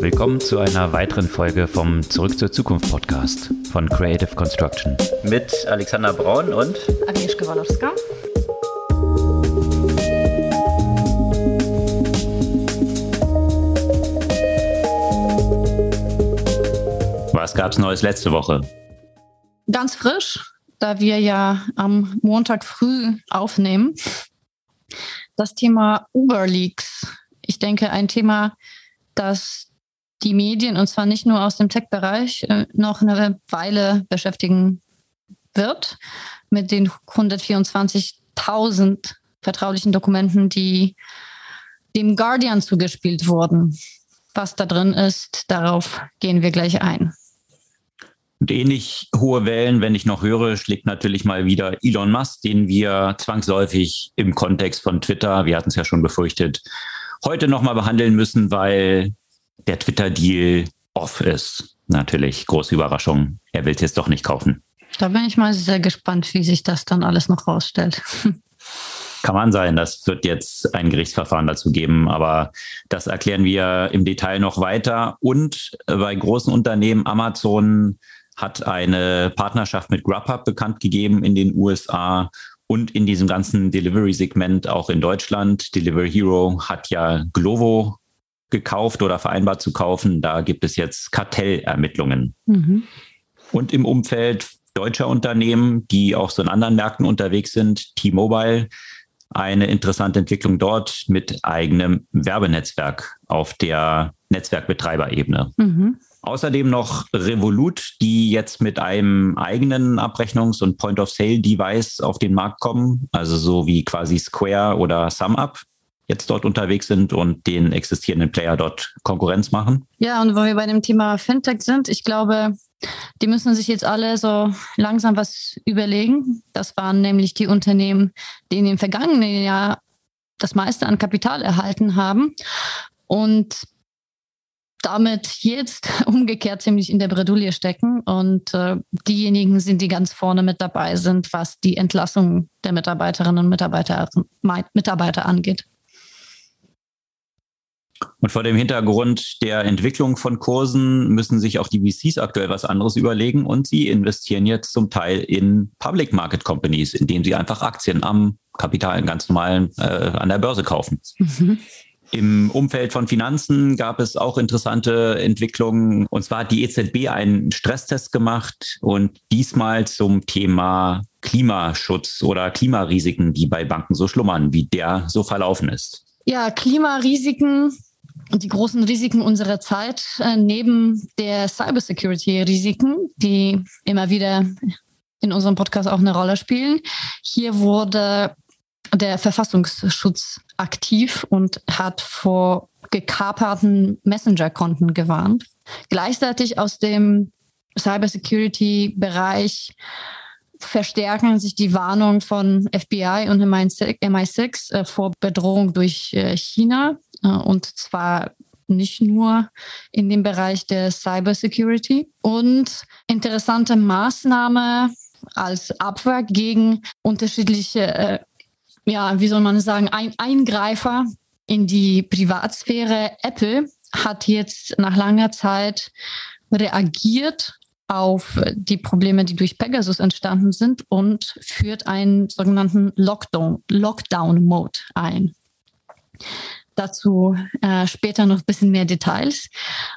Willkommen zu einer weiteren Folge vom Zurück zur Zukunft Podcast von Creative Construction. Mit Alexander Braun und Agnieszka Walowska. Was gab's Neues letzte Woche? Ganz frisch, da wir ja am Montag früh aufnehmen. Das Thema Uber Leaks. Ich denke, ein Thema, das die Medien, und zwar nicht nur aus dem Tech-Bereich, äh, noch eine Weile beschäftigen wird mit den 124.000 vertraulichen Dokumenten, die dem Guardian zugespielt wurden. Was da drin ist, darauf gehen wir gleich ein. Und ähnlich hohe Wellen, wenn ich noch höre, schlägt natürlich mal wieder Elon Musk, den wir zwangsläufig im Kontext von Twitter, wir hatten es ja schon befürchtet, heute nochmal behandeln müssen, weil der Twitter-Deal off ist. Natürlich, große Überraschung. Er will es jetzt doch nicht kaufen. Da bin ich mal sehr gespannt, wie sich das dann alles noch rausstellt. Kann man sein, das wird jetzt ein Gerichtsverfahren dazu geben, aber das erklären wir im Detail noch weiter. Und bei großen Unternehmen, Amazon hat eine Partnerschaft mit Grubhub bekannt gegeben in den USA und in diesem ganzen Delivery-Segment auch in Deutschland. Delivery Hero hat ja Glovo gekauft oder vereinbart zu kaufen. Da gibt es jetzt Kartellermittlungen. Mhm. Und im Umfeld deutscher Unternehmen, die auch so in anderen Märkten unterwegs sind, T-Mobile, eine interessante Entwicklung dort mit eigenem Werbenetzwerk auf der Netzwerkbetreiberebene. Mhm. Außerdem noch Revolut, die jetzt mit einem eigenen Abrechnungs- und Point-of-Sale-Device auf den Markt kommen, also so wie quasi Square oder SumUp jetzt dort unterwegs sind und den existierenden Player dort Konkurrenz machen. Ja, und wo wir bei dem Thema Fintech sind, ich glaube, die müssen sich jetzt alle so langsam was überlegen. Das waren nämlich die Unternehmen, die in dem vergangenen Jahr das meiste an Kapital erhalten haben und damit jetzt umgekehrt ziemlich in der Bredouille stecken und äh, diejenigen sind, die ganz vorne mit dabei sind, was die Entlassung der Mitarbeiterinnen und Mitarbeiter, Mitarbeiter angeht. Und vor dem Hintergrund der Entwicklung von Kursen müssen sich auch die VCs aktuell was anderes überlegen und sie investieren jetzt zum Teil in Public Market Companies, indem sie einfach Aktien am Kapital ganz normalen äh, an der Börse kaufen. Mhm. Im Umfeld von Finanzen gab es auch interessante Entwicklungen. Und zwar hat die EZB einen Stresstest gemacht und diesmal zum Thema Klimaschutz oder Klimarisiken, die bei Banken so schlummern, wie der so verlaufen ist. Ja, Klimarisiken die großen Risiken unserer Zeit äh, neben der Cybersecurity-Risiken, die immer wieder in unserem Podcast auch eine Rolle spielen. Hier wurde der Verfassungsschutz aktiv und hat vor gekaperten Messenger-Konten gewarnt. Gleichzeitig aus dem Cybersecurity-Bereich verstärken sich die Warnungen von FBI und MI6 äh, vor Bedrohung durch äh, China. Äh, und zwar nicht nur in dem Bereich der Cybersecurity. Und interessante Maßnahme als Abwehr gegen unterschiedliche, äh, ja, wie soll man sagen, Ein Eingreifer in die Privatsphäre. Apple hat jetzt nach langer Zeit reagiert auf die Probleme, die durch Pegasus entstanden sind und führt einen sogenannten Lockdown, Lockdown ein. Dazu äh, später noch ein bisschen mehr Details.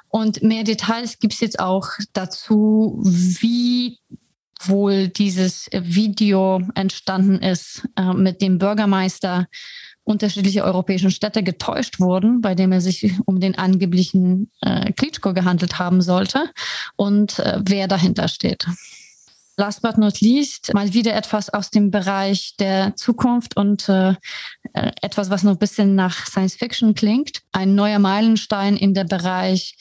Und mehr Details gibt es jetzt auch dazu, wie wohl dieses Video entstanden ist äh, mit dem Bürgermeister unterschiedliche europäischen Städte getäuscht wurden, bei dem er sich um den angeblichen äh, Klitschko gehandelt haben sollte und äh, wer dahinter steht. Last but not least, mal wieder etwas aus dem Bereich der Zukunft und äh, äh etwas, was noch ein bisschen nach Science Fiction klingt. Ein neuer Meilenstein in der Bereich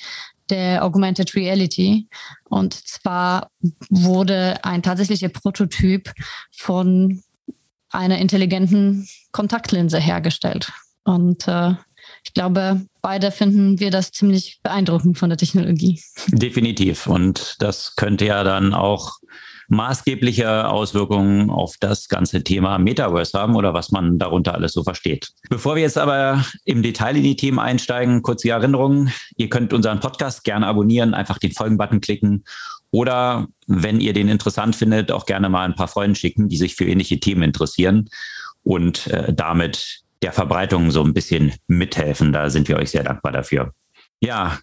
der Augmented Reality. Und zwar wurde ein tatsächlicher Prototyp von einer intelligenten Kontaktlinse hergestellt. Und äh, ich glaube, beide finden wir das ziemlich beeindruckend von der Technologie. Definitiv. Und das könnte ja dann auch maßgebliche Auswirkungen auf das ganze Thema Metaverse haben oder was man darunter alles so versteht. Bevor wir jetzt aber im Detail in die Themen einsteigen, kurze Erinnerung. Ihr könnt unseren Podcast gerne abonnieren, einfach den Folgen-Button klicken oder wenn ihr den interessant findet, auch gerne mal ein paar Freunde schicken, die sich für ähnliche Themen interessieren und äh, damit der Verbreitung so ein bisschen mithelfen. Da sind wir euch sehr dankbar dafür. Ja,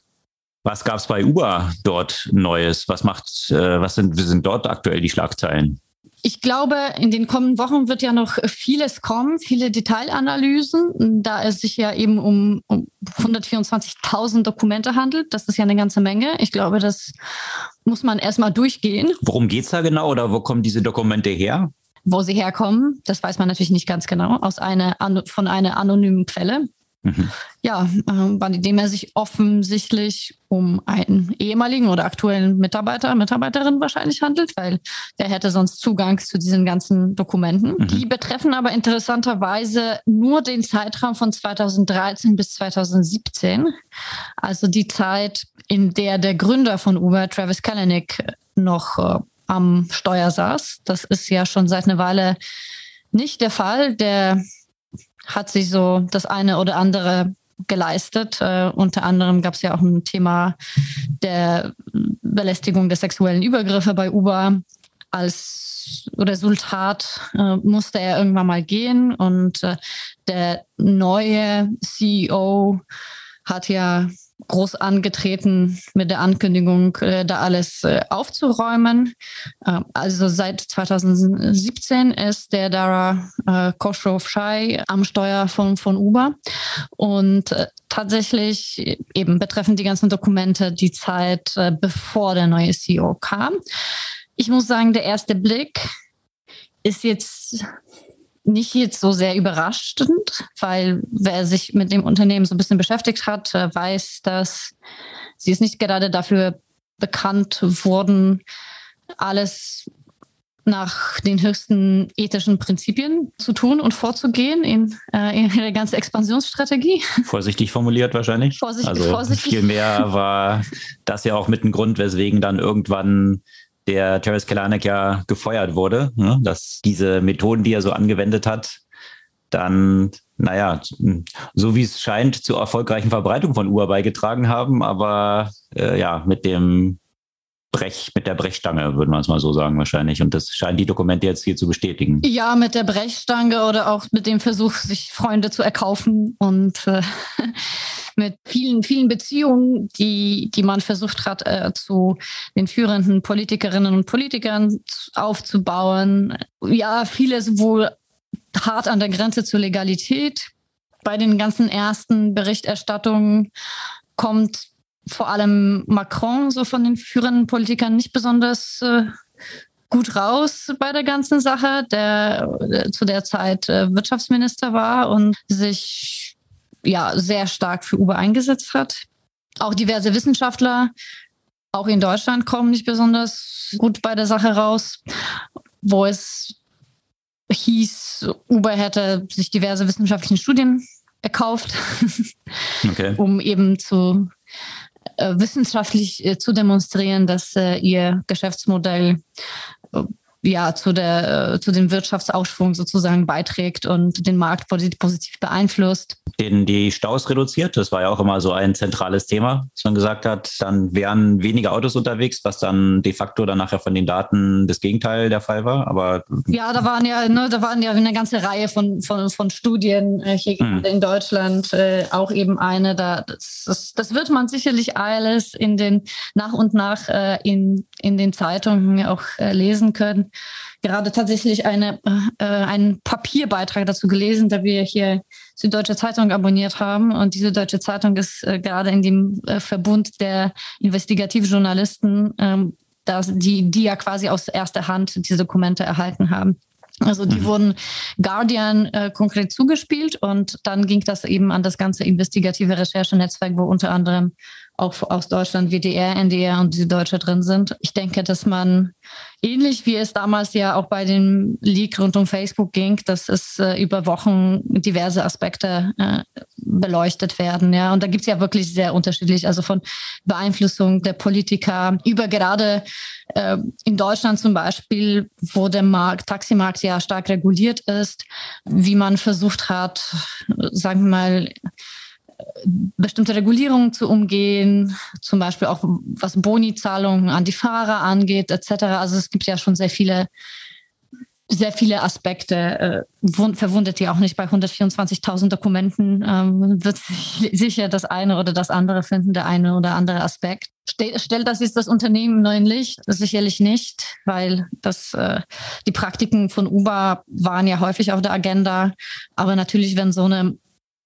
was gab es bei Uber dort Neues? Was macht, äh, was sind, sind dort aktuell die Schlagzeilen? Ich glaube, in den kommenden Wochen wird ja noch vieles kommen, viele Detailanalysen, da es sich ja eben um, um 124.000 Dokumente handelt. Das ist ja eine ganze Menge. Ich glaube, das muss man erstmal durchgehen. Worum geht es da genau oder wo kommen diese Dokumente her? Wo sie herkommen, das weiß man natürlich nicht ganz genau, aus einer, von einer anonymen Quelle. Mhm. Ja, äh, bei dem er sich offensichtlich um einen ehemaligen oder aktuellen Mitarbeiter, Mitarbeiterin wahrscheinlich handelt, weil der hätte sonst Zugang zu diesen ganzen Dokumenten. Mhm. Die betreffen aber interessanterweise nur den Zeitraum von 2013 bis 2017, also die Zeit, in der der Gründer von Uber, Travis Kalanick, noch äh, am Steuer saß. Das ist ja schon seit einer Weile nicht der Fall. Der hat sich so das eine oder andere geleistet. Äh, unter anderem gab es ja auch ein Thema der Belästigung der sexuellen Übergriffe bei Uber. Als Resultat äh, musste er irgendwann mal gehen und äh, der neue CEO hat ja groß angetreten mit der Ankündigung, äh, da alles äh, aufzuräumen. Äh, also seit 2017 ist der Dara äh, Khosrow-Shai am Steuer von, von Uber. Und äh, tatsächlich eben betreffen die ganzen Dokumente die Zeit, äh, bevor der neue CEO kam. Ich muss sagen, der erste Blick ist jetzt nicht jetzt so sehr überraschend, weil wer sich mit dem Unternehmen so ein bisschen beschäftigt hat, äh, weiß, dass sie es nicht gerade dafür bekannt wurden, alles nach den höchsten ethischen Prinzipien zu tun und vorzugehen in, äh, in der ganzen Expansionsstrategie. Vorsichtig formuliert wahrscheinlich. Vorsichtig, also vorsichtig. viel mehr war das ja auch mit ein Grund, weswegen dann irgendwann der Terence Kalanek ja gefeuert wurde, ne? dass diese Methoden, die er so angewendet hat, dann, naja, so wie es scheint, zur erfolgreichen Verbreitung von Uhr beigetragen haben, aber äh, ja, mit dem Brech, mit der Brechstange, würde man es mal so sagen, wahrscheinlich. Und das scheinen die Dokumente jetzt hier zu bestätigen. Ja, mit der Brechstange oder auch mit dem Versuch, sich Freunde zu erkaufen und äh, mit vielen, vielen Beziehungen, die, die man versucht hat, äh, zu den führenden Politikerinnen und Politikern aufzubauen. Ja, vieles wohl hart an der Grenze zur Legalität. Bei den ganzen ersten Berichterstattungen kommt vor allem Macron so von den führenden Politikern nicht besonders äh, gut raus bei der ganzen Sache, der, zu der Zeit äh, Wirtschaftsminister war und sich ja sehr stark für Uber eingesetzt hat. Auch diverse Wissenschaftler, auch in Deutschland, kommen nicht besonders gut bei der Sache raus, wo es hieß, Uber hätte sich diverse wissenschaftliche Studien erkauft, okay. um eben zu wissenschaftlich äh, zu demonstrieren, dass äh, ihr Geschäftsmodell ja zu der zu dem Wirtschaftsaufschwung sozusagen beiträgt und den Markt positiv beeinflusst. Den die Staus reduziert, das war ja auch immer so ein zentrales Thema, dass man gesagt hat, dann wären weniger Autos unterwegs, was dann de facto dann nachher von den Daten das Gegenteil der Fall war. Aber ja, da waren ja, ne, da waren ja eine ganze Reihe von von, von Studien äh, hier hm. in Deutschland, äh, auch eben eine. Da das, das, das, wird man sicherlich alles in den nach und nach äh, in in den Zeitungen auch äh, lesen können gerade tatsächlich eine, äh, einen Papierbeitrag dazu gelesen, da wir hier die Deutsche Zeitung abonniert haben. Und diese Deutsche Zeitung ist äh, gerade in dem äh, Verbund der Investigativjournalisten, ähm, dass die, die ja quasi aus erster Hand diese Dokumente erhalten haben. Also die mhm. wurden Guardian äh, konkret zugespielt und dann ging das eben an das ganze investigative Recherchenetzwerk, wo unter anderem auch aus Deutschland WDR, NDR und Süddeutsche drin sind. Ich denke, dass man ähnlich wie es damals ja auch bei dem Leak rund um Facebook ging, dass es äh, über Wochen diverse Aspekte äh, beleuchtet werden. Ja, und da gibt es ja wirklich sehr unterschiedlich, also von Beeinflussung der Politiker über gerade äh, in Deutschland zum Beispiel, wo der Markt, Taximarkt ja stark reguliert ist, wie man versucht hat, sagen wir mal, bestimmte Regulierungen zu umgehen, zum Beispiel auch was Boni-Zahlungen an die Fahrer angeht, etc. Also es gibt ja schon sehr viele, sehr viele Aspekte. Äh, verwundert ja auch nicht bei 124.000 Dokumenten ähm, wird sich sicher das eine oder das andere finden, der eine oder andere Aspekt. Stellt das jetzt das Unternehmen im neuen Licht? Sicherlich nicht, weil das, äh, die Praktiken von Uber waren ja häufig auf der Agenda. Aber natürlich, wenn so eine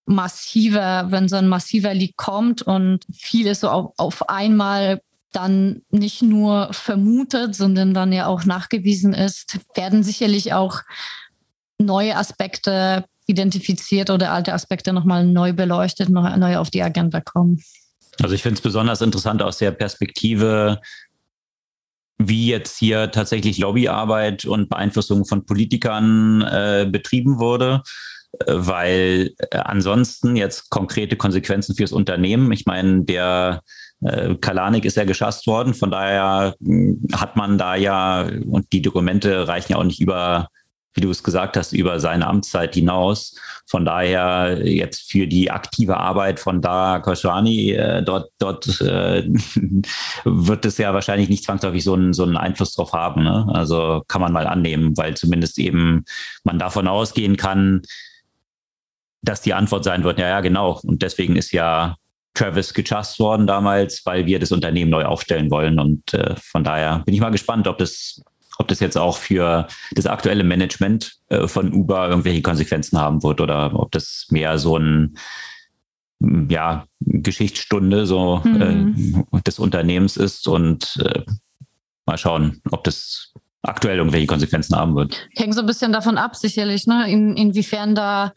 massiver, wenn so ein massiver Leak kommt und vieles so auf, auf einmal dann nicht nur vermutet, sondern dann ja auch nachgewiesen ist, werden sicherlich auch neue Aspekte identifiziert oder alte Aspekte nochmal neu beleuchtet, neu, neu auf die Agenda kommen. Also ich finde es besonders interessant aus der Perspektive, wie jetzt hier tatsächlich Lobbyarbeit und Beeinflussung von Politikern äh, betrieben wurde weil äh, ansonsten jetzt konkrete Konsequenzen fürs Unternehmen. Ich meine, der äh, Kalanik ist ja geschasst worden, von daher hm, hat man da ja, und die Dokumente reichen ja auch nicht über, wie du es gesagt hast, über seine Amtszeit hinaus. Von daher jetzt für die aktive Arbeit von Da Khosrani, äh, dort, dort äh, wird es ja wahrscheinlich nicht zwangsläufig so einen, so einen Einfluss drauf haben. Ne? Also kann man mal annehmen, weil zumindest eben man davon ausgehen kann, dass die Antwort sein wird, ja, ja, genau. Und deswegen ist ja Travis gechast worden damals, weil wir das Unternehmen neu aufstellen wollen. Und äh, von daher bin ich mal gespannt, ob das, ob das jetzt auch für das aktuelle Management äh, von Uber irgendwelche Konsequenzen haben wird oder ob das mehr so ein ja, Geschichtsstunde so mhm. äh, des Unternehmens ist und äh, mal schauen, ob das aktuell irgendwelche Konsequenzen haben wird. Hängt so ein bisschen davon ab, sicherlich, ne? In, inwiefern da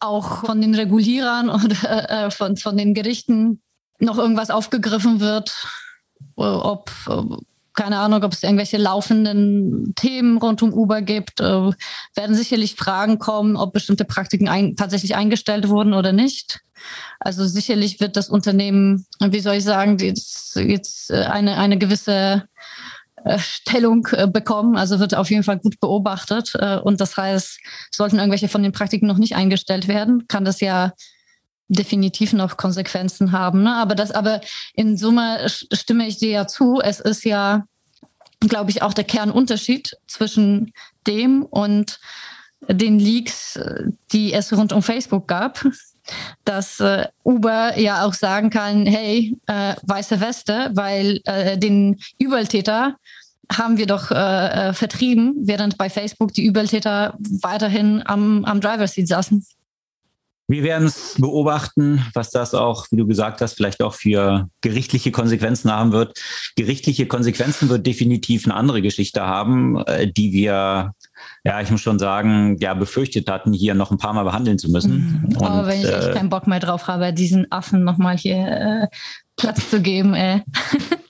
auch von den Regulierern oder äh, von, von den Gerichten noch irgendwas aufgegriffen wird, ob keine Ahnung, ob es irgendwelche laufenden Themen rund um Uber gibt, äh, werden sicherlich Fragen kommen, ob bestimmte Praktiken ein, tatsächlich eingestellt wurden oder nicht. Also sicherlich wird das Unternehmen, wie soll ich sagen, jetzt, jetzt äh, eine, eine gewisse äh, Stellung äh, bekommen, also wird auf jeden Fall gut beobachtet. Äh, und das heißt, sollten irgendwelche von den Praktiken noch nicht eingestellt werden, kann das ja definitiv noch Konsequenzen haben. Ne? Aber das, aber in Summe stimme ich dir ja zu. Es ist ja, glaube ich, auch der Kernunterschied zwischen dem und den Leaks, die es rund um Facebook gab dass äh, Uber ja auch sagen kann, hey, äh, weiße Weste, weil äh, den Übeltäter haben wir doch äh, äh, vertrieben, während bei Facebook die Übeltäter weiterhin am, am Driver Seat saßen. Wir werden es beobachten, was das auch, wie du gesagt hast, vielleicht auch für gerichtliche Konsequenzen haben wird. Gerichtliche Konsequenzen wird definitiv eine andere Geschichte haben, äh, die wir, ja, ich muss schon sagen, ja, befürchtet hatten, hier noch ein paar Mal behandeln zu müssen. Mhm. Aber wenn ich echt äh, keinen Bock mehr drauf habe, diesen Affen nochmal hier äh, Platz zu geben, ey.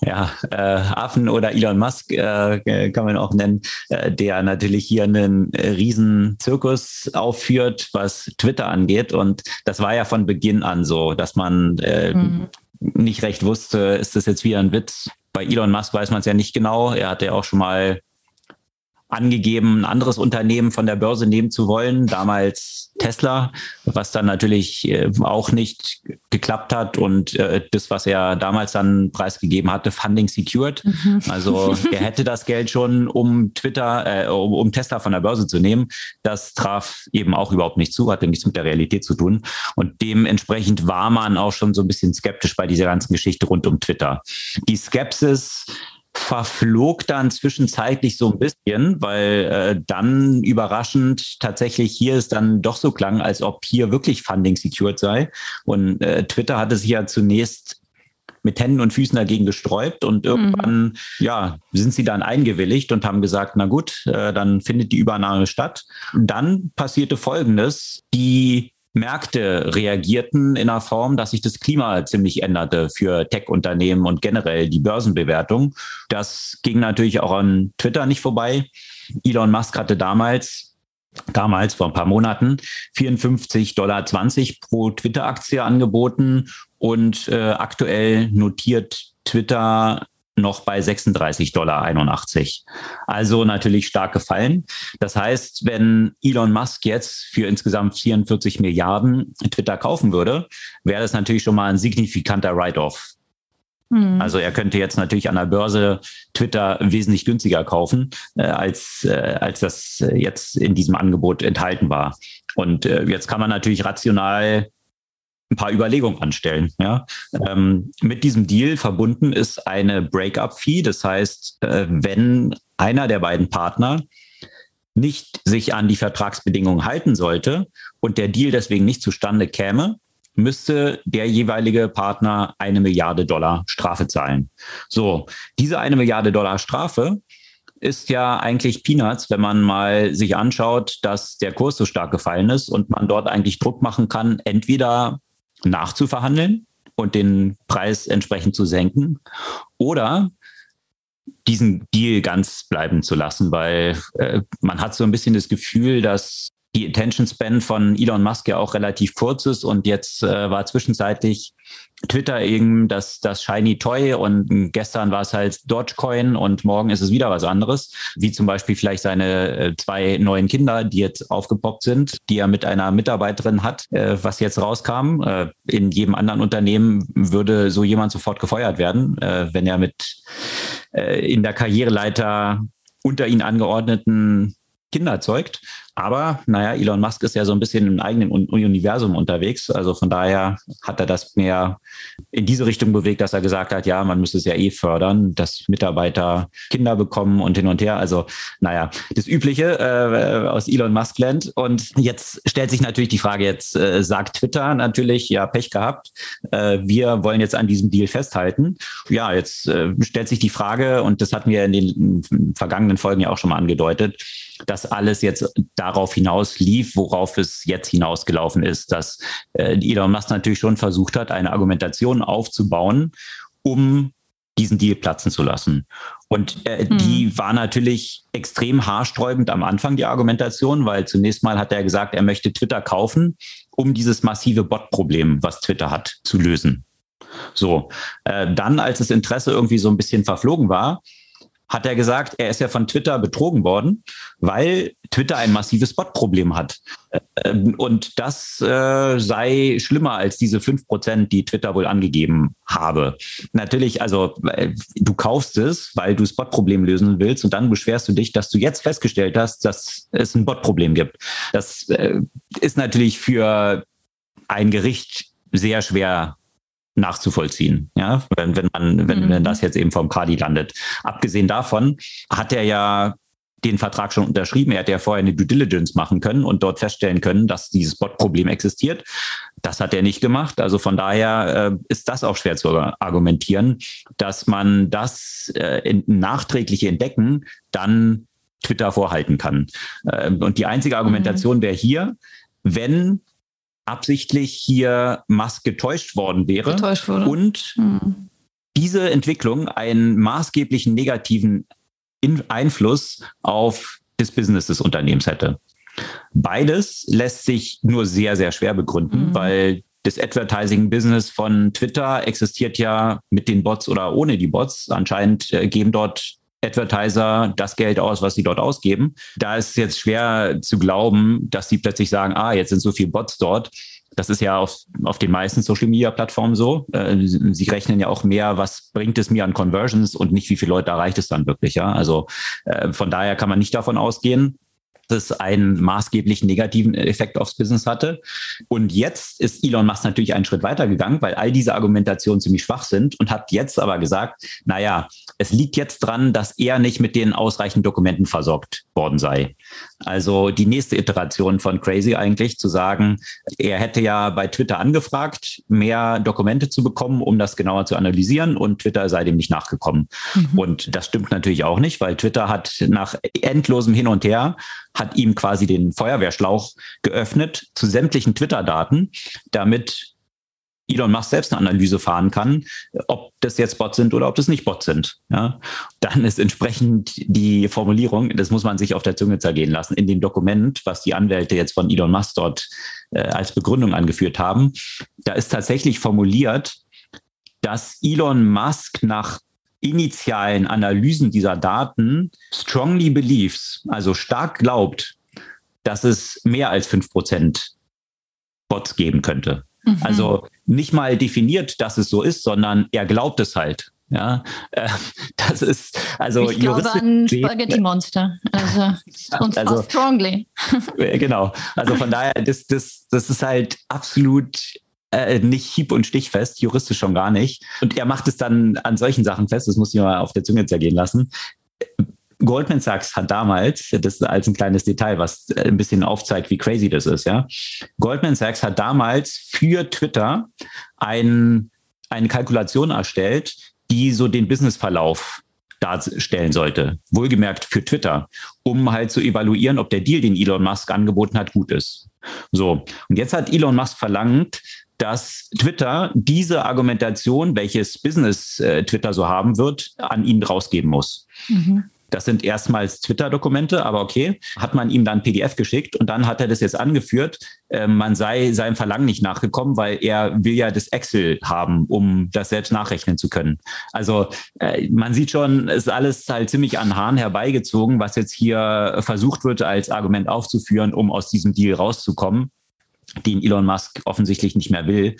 ja, äh, Affen oder Elon Musk äh, kann man auch nennen, äh, der natürlich hier einen äh, riesen Zirkus aufführt, was Twitter angeht. Und das war ja von Beginn an so, dass man äh, mhm. nicht recht wusste, ist das jetzt wieder ein Witz? Bei Elon Musk weiß man es ja nicht genau. Er hat ja auch schon mal angegeben, ein anderes Unternehmen von der Börse nehmen zu wollen, damals Tesla, was dann natürlich äh, auch nicht geklappt hat und äh, das, was er damals dann preisgegeben hatte, Funding secured. Mhm. Also er hätte das Geld schon, um Twitter, äh, um, um Tesla von der Börse zu nehmen. Das traf eben auch überhaupt nicht zu, hatte nichts mit der Realität zu tun. Und dementsprechend war man auch schon so ein bisschen skeptisch bei dieser ganzen Geschichte rund um Twitter. Die Skepsis verflog dann zwischenzeitlich so ein bisschen, weil äh, dann überraschend tatsächlich hier es dann doch so klang, als ob hier wirklich Funding secured sei. Und äh, Twitter hatte sich ja zunächst mit Händen und Füßen dagegen gesträubt und irgendwann, mhm. ja, sind sie dann eingewilligt und haben gesagt, na gut, äh, dann findet die Übernahme statt. Und dann passierte Folgendes, die Märkte reagierten in einer Form, dass sich das Klima ziemlich änderte für Tech-Unternehmen und generell die Börsenbewertung. Das ging natürlich auch an Twitter nicht vorbei. Elon Musk hatte damals damals vor ein paar Monaten 54,20 Dollar pro Twitter-Aktie angeboten und äh, aktuell notiert Twitter noch bei 36,81 Dollar. Also natürlich stark gefallen. Das heißt, wenn Elon Musk jetzt für insgesamt 44 Milliarden Twitter kaufen würde, wäre das natürlich schon mal ein signifikanter Write-off. Hm. Also er könnte jetzt natürlich an der Börse Twitter wesentlich günstiger kaufen, äh, als, äh, als das jetzt in diesem Angebot enthalten war. Und äh, jetzt kann man natürlich rational ein paar Überlegungen anstellen. Ja? Ähm, mit diesem Deal verbunden ist eine Break-up-Fee. Das heißt, äh, wenn einer der beiden Partner nicht sich an die Vertragsbedingungen halten sollte und der Deal deswegen nicht zustande käme, müsste der jeweilige Partner eine Milliarde Dollar Strafe zahlen. So, diese eine Milliarde Dollar Strafe ist ja eigentlich Peanuts, wenn man mal sich anschaut, dass der Kurs so stark gefallen ist und man dort eigentlich Druck machen kann, entweder nachzuverhandeln und den Preis entsprechend zu senken oder diesen Deal ganz bleiben zu lassen, weil äh, man hat so ein bisschen das Gefühl, dass die Attention Span von Elon Musk ja auch relativ kurz ist und jetzt äh, war zwischenzeitlich Twitter eben das, das Shiny Toy und gestern war es halt Dogecoin und morgen ist es wieder was anderes, wie zum Beispiel vielleicht seine äh, zwei neuen Kinder, die jetzt aufgepoppt sind, die er mit einer Mitarbeiterin hat, äh, was jetzt rauskam. Äh, in jedem anderen Unternehmen würde so jemand sofort gefeuert werden, wenn er mit in der Karriereleiter unter ihn angeordneten Kinder zeugt. Aber naja, Elon Musk ist ja so ein bisschen im eigenen Universum unterwegs. Also von daher hat er das mehr in diese Richtung bewegt, dass er gesagt hat, ja, man müsste es ja eh fördern, dass Mitarbeiter Kinder bekommen und hin und her. Also naja, das Übliche äh, aus Elon Musk Land. Und jetzt stellt sich natürlich die Frage, jetzt äh, sagt Twitter natürlich, ja, Pech gehabt. Äh, wir wollen jetzt an diesem Deal festhalten. Ja, jetzt äh, stellt sich die Frage, und das hatten wir in den vergangenen Folgen ja auch schon mal angedeutet, dass alles jetzt darauf hinaus lief, worauf es jetzt hinausgelaufen ist, dass äh, Elon Musk natürlich schon versucht hat, eine Argumentation aufzubauen, um diesen Deal platzen zu lassen. Und äh, mhm. die war natürlich extrem haarsträubend am Anfang, die Argumentation, weil zunächst mal hat er gesagt, er möchte Twitter kaufen, um dieses massive Bot-Problem, was Twitter hat, zu lösen. So, äh, dann, als das Interesse irgendwie so ein bisschen verflogen war, hat er gesagt, er ist ja von Twitter betrogen worden, weil Twitter ein massives Bot-Problem hat. Ähm, und das äh, sei schlimmer als diese fünf Prozent, die Twitter wohl angegeben habe. Natürlich, also äh, du kaufst es, weil du das Bot-Problem lösen willst und dann beschwerst du dich, dass du jetzt festgestellt hast, dass es ein Bot-Problem gibt. Das äh, ist natürlich für ein Gericht sehr schwer nachzuvollziehen, ja, wenn, wenn man, wenn, mhm. wenn das jetzt eben vom Kadi landet. Abgesehen davon hat er ja den Vertrag schon unterschrieben. Er hat ja vorher eine Due Diligence machen können und dort feststellen können, dass dieses Bot-Problem existiert. Das hat er nicht gemacht. Also von daher äh, ist das auch schwer zu argumentieren, dass man das äh, in, nachträgliche Entdecken dann Twitter vorhalten kann. Äh, und die einzige Argumentation mhm. wäre hier, wenn absichtlich hier Musk getäuscht worden wäre getäuscht und hm. diese Entwicklung einen maßgeblichen negativen In Einfluss auf das Business des Unternehmens hätte. Beides lässt sich nur sehr, sehr schwer begründen, mhm. weil das Advertising-Business von Twitter existiert ja mit den Bots oder ohne die Bots. Anscheinend äh, geben dort Advertiser das Geld aus, was sie dort ausgeben. Da ist es jetzt schwer zu glauben, dass sie plötzlich sagen, ah, jetzt sind so viele Bots dort. Das ist ja auf, auf den meisten Social Media Plattformen so. Äh, sie rechnen ja auch mehr, was bringt es mir an Conversions und nicht, wie viele Leute erreicht es dann wirklich. Ja, also äh, von daher kann man nicht davon ausgehen, das einen maßgeblich negativen Effekt aufs Business hatte. Und jetzt ist Elon Musk natürlich einen Schritt weiter gegangen, weil all diese Argumentationen ziemlich schwach sind und hat jetzt aber gesagt, naja, es liegt jetzt dran, dass er nicht mit den ausreichenden Dokumenten versorgt worden sei. Also die nächste Iteration von Crazy eigentlich zu sagen, er hätte ja bei Twitter angefragt, mehr Dokumente zu bekommen, um das genauer zu analysieren und Twitter sei dem nicht nachgekommen. Mhm. Und das stimmt natürlich auch nicht, weil Twitter hat nach endlosem Hin und Her hat ihm quasi den Feuerwehrschlauch geöffnet zu sämtlichen Twitter-Daten, damit Elon Musk selbst eine Analyse fahren kann, ob das jetzt Bots sind oder ob das nicht Bots sind. Ja, dann ist entsprechend die Formulierung, das muss man sich auf der Zunge zergehen lassen, in dem Dokument, was die Anwälte jetzt von Elon Musk dort äh, als Begründung angeführt haben, da ist tatsächlich formuliert, dass Elon Musk nach initialen Analysen dieser Daten strongly believes, also stark glaubt, dass es mehr als fünf Prozent Bots geben könnte. Mhm. Also nicht mal definiert, dass es so ist, sondern er glaubt es halt. Ja, äh, das ist also ich glaube an Spaghetti Monster, also und also, strongly. Äh, genau, also von daher, das, das, das ist halt absolut äh, nicht hieb- und stichfest, juristisch schon gar nicht. Und er macht es dann an solchen Sachen fest, das muss ich mal auf der Zunge zergehen lassen. Goldman Sachs hat damals, das ist als ein kleines Detail, was ein bisschen aufzeigt, wie crazy das ist, ja. Goldman Sachs hat damals für Twitter ein, eine Kalkulation erstellt, die so den Businessverlauf darstellen sollte. Wohlgemerkt für Twitter, um halt zu evaluieren, ob der Deal, den Elon Musk angeboten hat, gut ist. So. Und jetzt hat Elon Musk verlangt, dass Twitter diese Argumentation, welches Business äh, Twitter so haben wird, an ihn rausgeben muss. Mhm. Das sind erstmals Twitter-Dokumente, aber okay, hat man ihm dann PDF geschickt und dann hat er das jetzt angeführt, äh, man sei seinem Verlangen nicht nachgekommen, weil er will ja das Excel haben, um das selbst nachrechnen zu können. Also äh, man sieht schon, es ist alles halt ziemlich an Hahn herbeigezogen, was jetzt hier versucht wird, als Argument aufzuführen, um aus diesem Deal rauszukommen den Elon Musk offensichtlich nicht mehr will.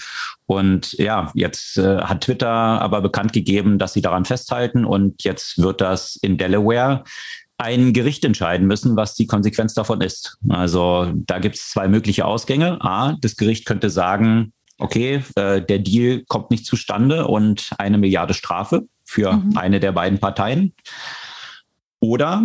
Und ja, jetzt äh, hat Twitter aber bekannt gegeben, dass sie daran festhalten und jetzt wird das in Delaware ein Gericht entscheiden müssen, was die Konsequenz davon ist. Also da gibt es zwei mögliche Ausgänge. A, das Gericht könnte sagen, okay, äh, der Deal kommt nicht zustande und eine Milliarde Strafe für mhm. eine der beiden Parteien. Oder,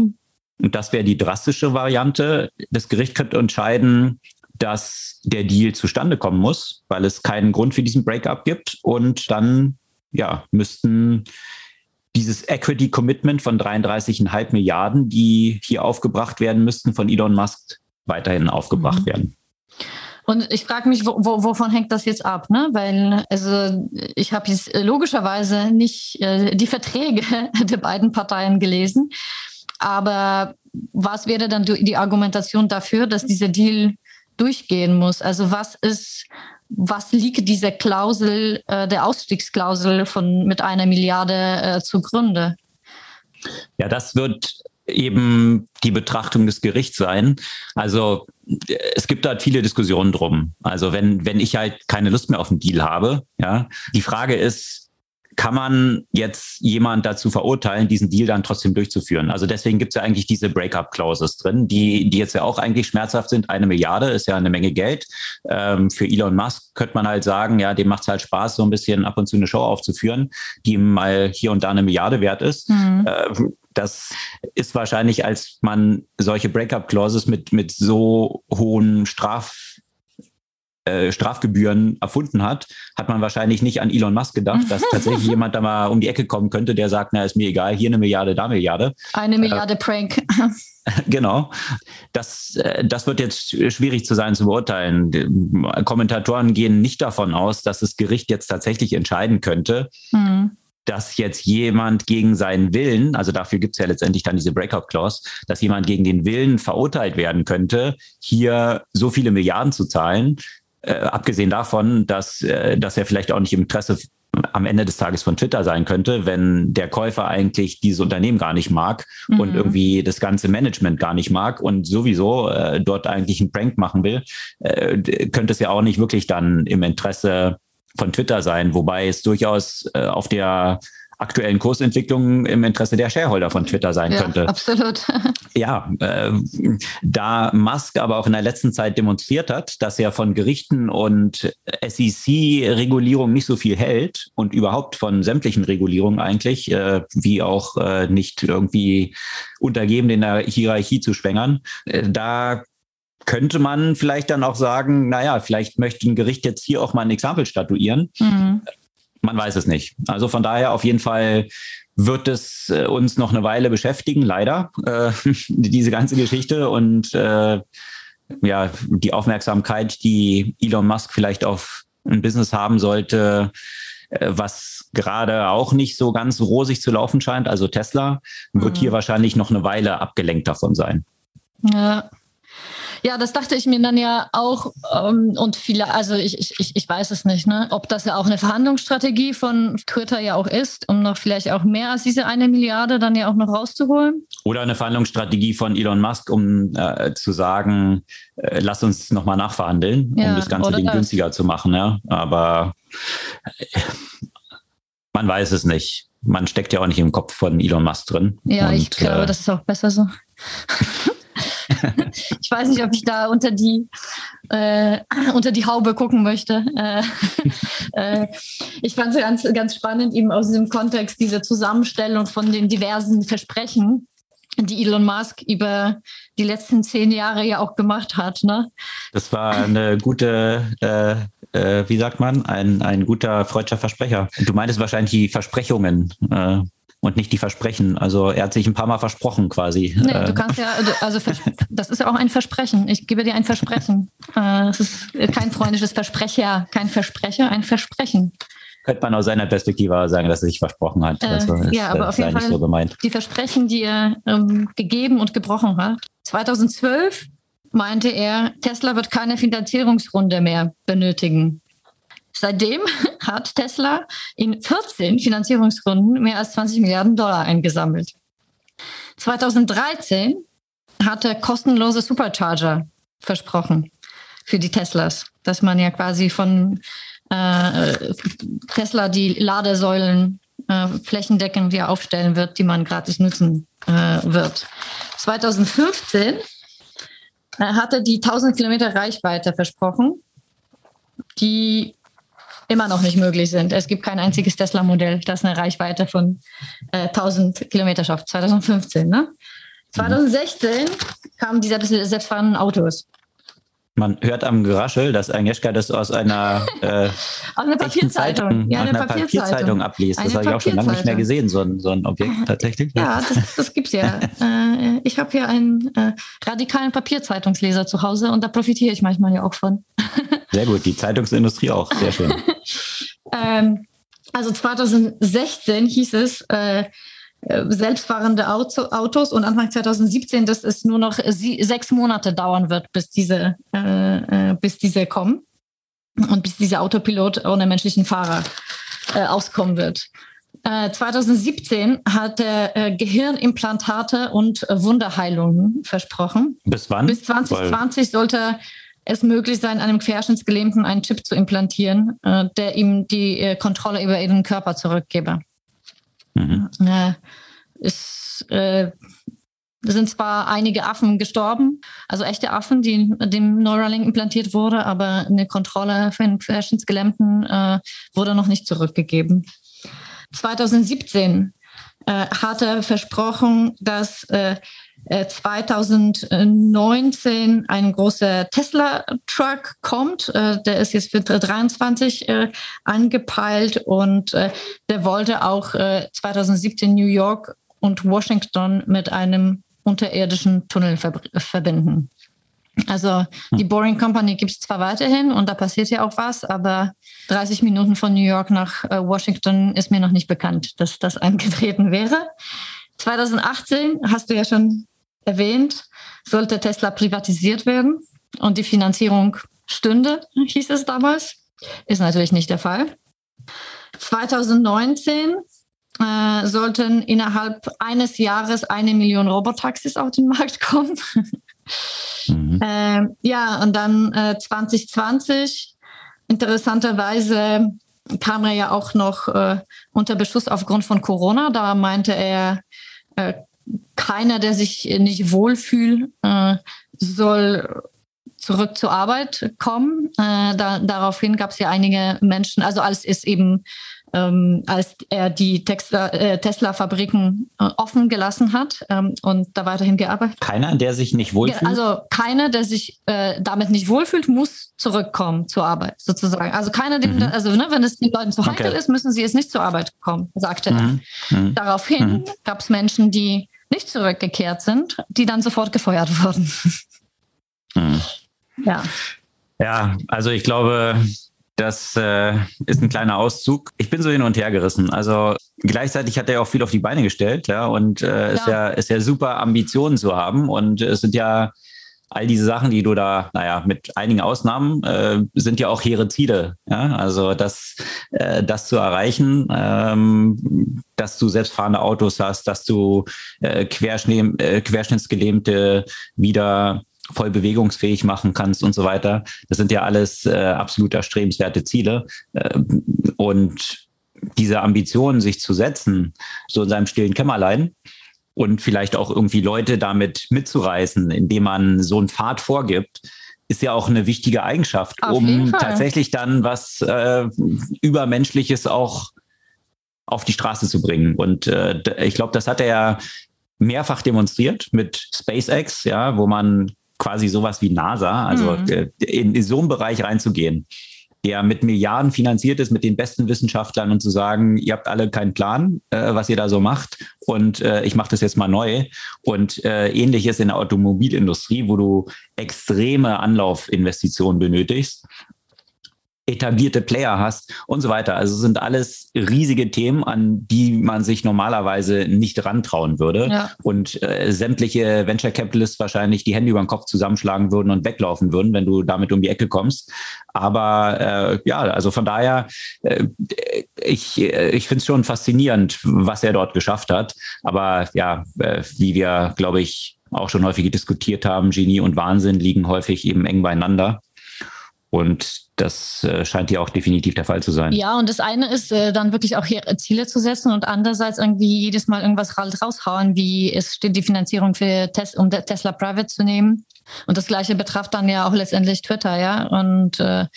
und das wäre die drastische Variante, das Gericht könnte entscheiden, dass der Deal zustande kommen muss, weil es keinen Grund für diesen Breakup gibt. Und dann ja, müssten dieses Equity Commitment von 33,5 Milliarden, die hier aufgebracht werden müssten, von Elon Musk weiterhin aufgebracht mhm. werden. Und ich frage mich, wo, wo, wovon hängt das jetzt ab? Ne? Weil also ich habe jetzt logischerweise nicht äh, die Verträge der beiden Parteien gelesen. Aber was wäre dann die Argumentation dafür, dass dieser Deal durchgehen muss. Also was ist, was liegt dieser Klausel, äh, der Ausstiegsklausel von mit einer Milliarde äh, zugrunde? Ja, das wird eben die Betrachtung des Gerichts sein. Also es gibt da viele Diskussionen drum. Also wenn, wenn ich halt keine Lust mehr auf einen Deal habe, ja, die Frage ist, kann man jetzt jemand dazu verurteilen, diesen Deal dann trotzdem durchzuführen. Also deswegen gibt es ja eigentlich diese Breakup-Clauses drin, die, die jetzt ja auch eigentlich schmerzhaft sind. Eine Milliarde ist ja eine Menge Geld. Ähm, für Elon Musk könnte man halt sagen, ja, dem macht es halt Spaß, so ein bisschen ab und zu eine Show aufzuführen, die ihm mal hier und da eine Milliarde wert ist. Mhm. Äh, das ist wahrscheinlich, als man solche Breakup-Clauses mit, mit so hohen Straf äh, Strafgebühren erfunden hat, hat man wahrscheinlich nicht an Elon Musk gedacht, dass tatsächlich jemand da mal um die Ecke kommen könnte, der sagt, na, ist mir egal, hier eine Milliarde, da Milliarde. Eine Milliarde äh, Prank. Genau. Das, äh, das wird jetzt schwierig zu sein zu beurteilen. Die Kommentatoren gehen nicht davon aus, dass das Gericht jetzt tatsächlich entscheiden könnte. Mhm dass jetzt jemand gegen seinen Willen, also dafür gibt es ja letztendlich dann diese Breakup-Clause, dass jemand gegen den Willen verurteilt werden könnte, hier so viele Milliarden zu zahlen, äh, abgesehen davon, dass, äh, dass er vielleicht auch nicht im Interesse am Ende des Tages von Twitter sein könnte, wenn der Käufer eigentlich dieses Unternehmen gar nicht mag mhm. und irgendwie das ganze Management gar nicht mag und sowieso äh, dort eigentlich einen Prank machen will, äh, könnte es ja auch nicht wirklich dann im Interesse von Twitter sein, wobei es durchaus äh, auf der aktuellen Kursentwicklungen im Interesse der Shareholder von Twitter sein ja, könnte. Absolut. Ja, äh, da Musk aber auch in der letzten Zeit demonstriert hat, dass er von Gerichten und SEC-Regulierung nicht so viel hält und überhaupt von sämtlichen Regulierungen eigentlich, äh, wie auch äh, nicht irgendwie untergeben in der Hierarchie zu schwängern, äh, da könnte man vielleicht dann auch sagen, naja, vielleicht möchte ein Gericht jetzt hier auch mal ein Exempel statuieren. Mhm. Man weiß es nicht. Also von daher auf jeden Fall wird es äh, uns noch eine Weile beschäftigen, leider, äh, diese ganze Geschichte und äh, ja, die Aufmerksamkeit, die Elon Musk vielleicht auf ein Business haben sollte, äh, was gerade auch nicht so ganz rosig zu laufen scheint, also Tesla, wird mhm. hier wahrscheinlich noch eine Weile abgelenkt davon sein. Ja, ja, das dachte ich mir dann ja auch. Ähm, und viele, also ich, ich, ich weiß es nicht, ne? ob das ja auch eine Verhandlungsstrategie von Twitter ja auch ist, um noch vielleicht auch mehr als diese eine Milliarde dann ja auch noch rauszuholen. Oder eine Verhandlungsstrategie von Elon Musk, um äh, zu sagen, äh, lass uns nochmal nachverhandeln, ja, um das ganze Ding das. günstiger zu machen. Ja? Aber äh, man weiß es nicht. Man steckt ja auch nicht im Kopf von Elon Musk drin. Ja, Und, ich glaube, äh, das ist auch besser so. ich weiß nicht, ob ich da unter die, äh, unter die Haube gucken möchte. Äh, äh, ich fand es ganz, ganz spannend, eben aus diesem Kontext, diese Zusammenstellung von den diversen Versprechen, die Elon Musk über die letzten zehn Jahre ja auch gemacht hat. Ne? Das war eine gute, äh, äh, wie sagt man, ein, ein guter freudscher Versprecher. Du meintest wahrscheinlich die Versprechungen. Äh, und nicht die Versprechen. Also er hat sich ein paar Mal versprochen quasi. Nee, du äh. kannst ja, also das ist ja auch ein Versprechen. Ich gebe dir ein Versprechen. Es ist kein freundliches Versprecher, kein Versprecher, ein Versprechen. Könnte man aus seiner Perspektive sagen, dass er sich versprochen hat. Äh, also ja, aber auf jeden Fall so gemeint. die Versprechen, die er ähm, gegeben und gebrochen hat. 2012 meinte er, Tesla wird keine Finanzierungsrunde mehr benötigen. Seitdem hat Tesla in 14 Finanzierungsrunden mehr als 20 Milliarden Dollar eingesammelt. 2013 hat er kostenlose Supercharger versprochen für die Teslas, dass man ja quasi von äh, Tesla die Ladesäulen äh, flächendeckend ja aufstellen wird, die man gratis nutzen äh, wird. 2015 äh, hat er die 1000 Kilometer Reichweite versprochen, die immer noch nicht möglich sind. Es gibt kein einziges Tesla-Modell, das eine Reichweite von äh, 1000 Kilometer schafft. 2015, ne? 2016 kamen diese selbstfahrenden Autos. Man hört am Geraschel, dass Agnieszka das aus einer, äh, aus einer Papierzeitung, ja, eine einer Papierzeitung. Papierzeitung abliest. Das habe ich auch schon lange nicht mehr gesehen, so ein, so ein Objekt tatsächlich. Ja, das, das gibt es ja. äh, ich habe hier einen äh, radikalen Papierzeitungsleser zu Hause und da profitiere ich manchmal ja auch von. Sehr gut, die Zeitungsindustrie auch, sehr schön. ähm, also 2016 hieß es, äh, selbstfahrende Auto, Autos und Anfang 2017, dass es nur noch sechs Monate dauern wird, bis diese, äh, äh, bis diese kommen und bis dieser Autopilot ohne menschlichen Fahrer äh, auskommen wird. 2017 äh, hat er äh, Gehirnimplantate und Wunderheilungen versprochen. Bis wann? Bis 2020 Weil sollte es möglich sein, einem Querschnittsgelähmten einen Chip zu implantieren, der ihm die Kontrolle über ihren Körper zurückgebe. Mhm. Äh, äh, sind zwar einige Affen gestorben, also echte Affen, die dem Neuralink implantiert wurde, aber eine Kontrolle für den Querschnittsgelähmten äh, wurde noch nicht zurückgegeben. 2017 äh, hat er versprochen, dass äh, 2019 äh, ein großer Tesla-Truck kommt. Äh, der ist jetzt für 23 äh, angepeilt und der wollte auch 2017 New York und Washington mit einem unterirdischen Tunnel verbinden. Also die hm. Boring Company gibt es zwar weiterhin und da passiert ja auch was, aber 30 Minuten von New York nach Washington ist mir noch nicht bekannt, dass das eingetreten wäre. 2018 hast du ja schon erwähnt, sollte Tesla privatisiert werden und die Finanzierung stünde, hieß es damals. Ist natürlich nicht der Fall. 2019 äh, sollten innerhalb eines Jahres eine Million Robotaxis auf den Markt kommen. mhm. äh, ja, und dann äh, 2020 interessanterweise kam er ja auch noch äh, unter Beschuss aufgrund von Corona. Da meinte er, äh, keiner, der sich nicht wohlfühlt, äh, soll zurück zur Arbeit kommen. Äh, da, daraufhin gab es ja einige Menschen, also als es eben ähm, als er die äh, Tesla-Fabriken äh, offen gelassen hat ähm, und da weiterhin gearbeitet. Keiner, der sich nicht wohlfühlt? Also keiner, der sich damit nicht wohlfühlt, muss zurückkommen zur Arbeit sozusagen. Also keiner, dem, mhm. also ne, wenn es den Leuten zu heikel okay. ist, müssen sie es nicht zur Arbeit kommen, sagte mhm. er. Mhm. Daraufhin mhm. gab es Menschen, die nicht zurückgekehrt sind, die dann sofort gefeuert wurden. Mhm. Ja. Ja, also ich glaube, das äh, ist ein kleiner Auszug. Ich bin so hin und her gerissen. Also gleichzeitig hat er auch viel auf die Beine gestellt, ja, und äh, ja. ist ja ist ja super Ambitionen zu haben. Und es sind ja all diese Sachen, die du da, naja, mit einigen Ausnahmen, äh, sind ja auch hehre Ziele. Ja? Also das, äh, das zu erreichen, ähm, dass du selbstfahrende Autos hast, dass du äh, Querschnee, äh, Querschnittsgelähmte wieder voll bewegungsfähig machen kannst und so weiter. Das sind ja alles äh, absolut erstrebenswerte Ziele. Äh, und diese Ambitionen, sich zu setzen, so in seinem stillen Kämmerlein und vielleicht auch irgendwie Leute damit mitzureißen, indem man so einen Pfad vorgibt, ist ja auch eine wichtige Eigenschaft, Auf um tatsächlich dann was äh, Übermenschliches auch auf die Straße zu bringen. Und äh, ich glaube, das hat er ja mehrfach demonstriert mit SpaceX, ja, wo man quasi sowas wie NASA, also mhm. Äh, in, in so einen Bereich reinzugehen, der mit Milliarden finanziert ist, mit den besten Wissenschaftlern und zu sagen, ihr habt alle keinen Plan, äh, was ihr da so macht und äh, ich mache das jetzt mal neu. Und äh, ähnliches in der Automobilindustrie, wo du extreme Anlaufinvestitionen benötigst etablierte Player hast und so weiter. Also sind alles riesige Themen, an die man sich normalerweise nicht rantrauen würde. Ja. Und äh, sämtliche Venture Capitalists wahrscheinlich die Hände über den Kopf zusammenschlagen würden und weglaufen würden, wenn du damit um die Ecke kommst. Aber äh, ja, also von daher, äh, ich, äh, ich finde es schon faszinierend, was er dort geschafft hat. Aber ja, äh, wie wir, glaube ich, auch schon häufig diskutiert haben, Genie und Wahnsinn liegen häufig eben eng beieinander. Und das äh, scheint ja auch definitiv der Fall zu sein. Ja, und das eine ist äh, dann wirklich auch hier Ziele zu setzen und andererseits irgendwie jedes Mal irgendwas raushauen, wie es steht die Finanzierung für Tes um Tesla Private zu nehmen. Und das gleiche betrifft dann ja auch letztendlich Twitter, ja. Und äh,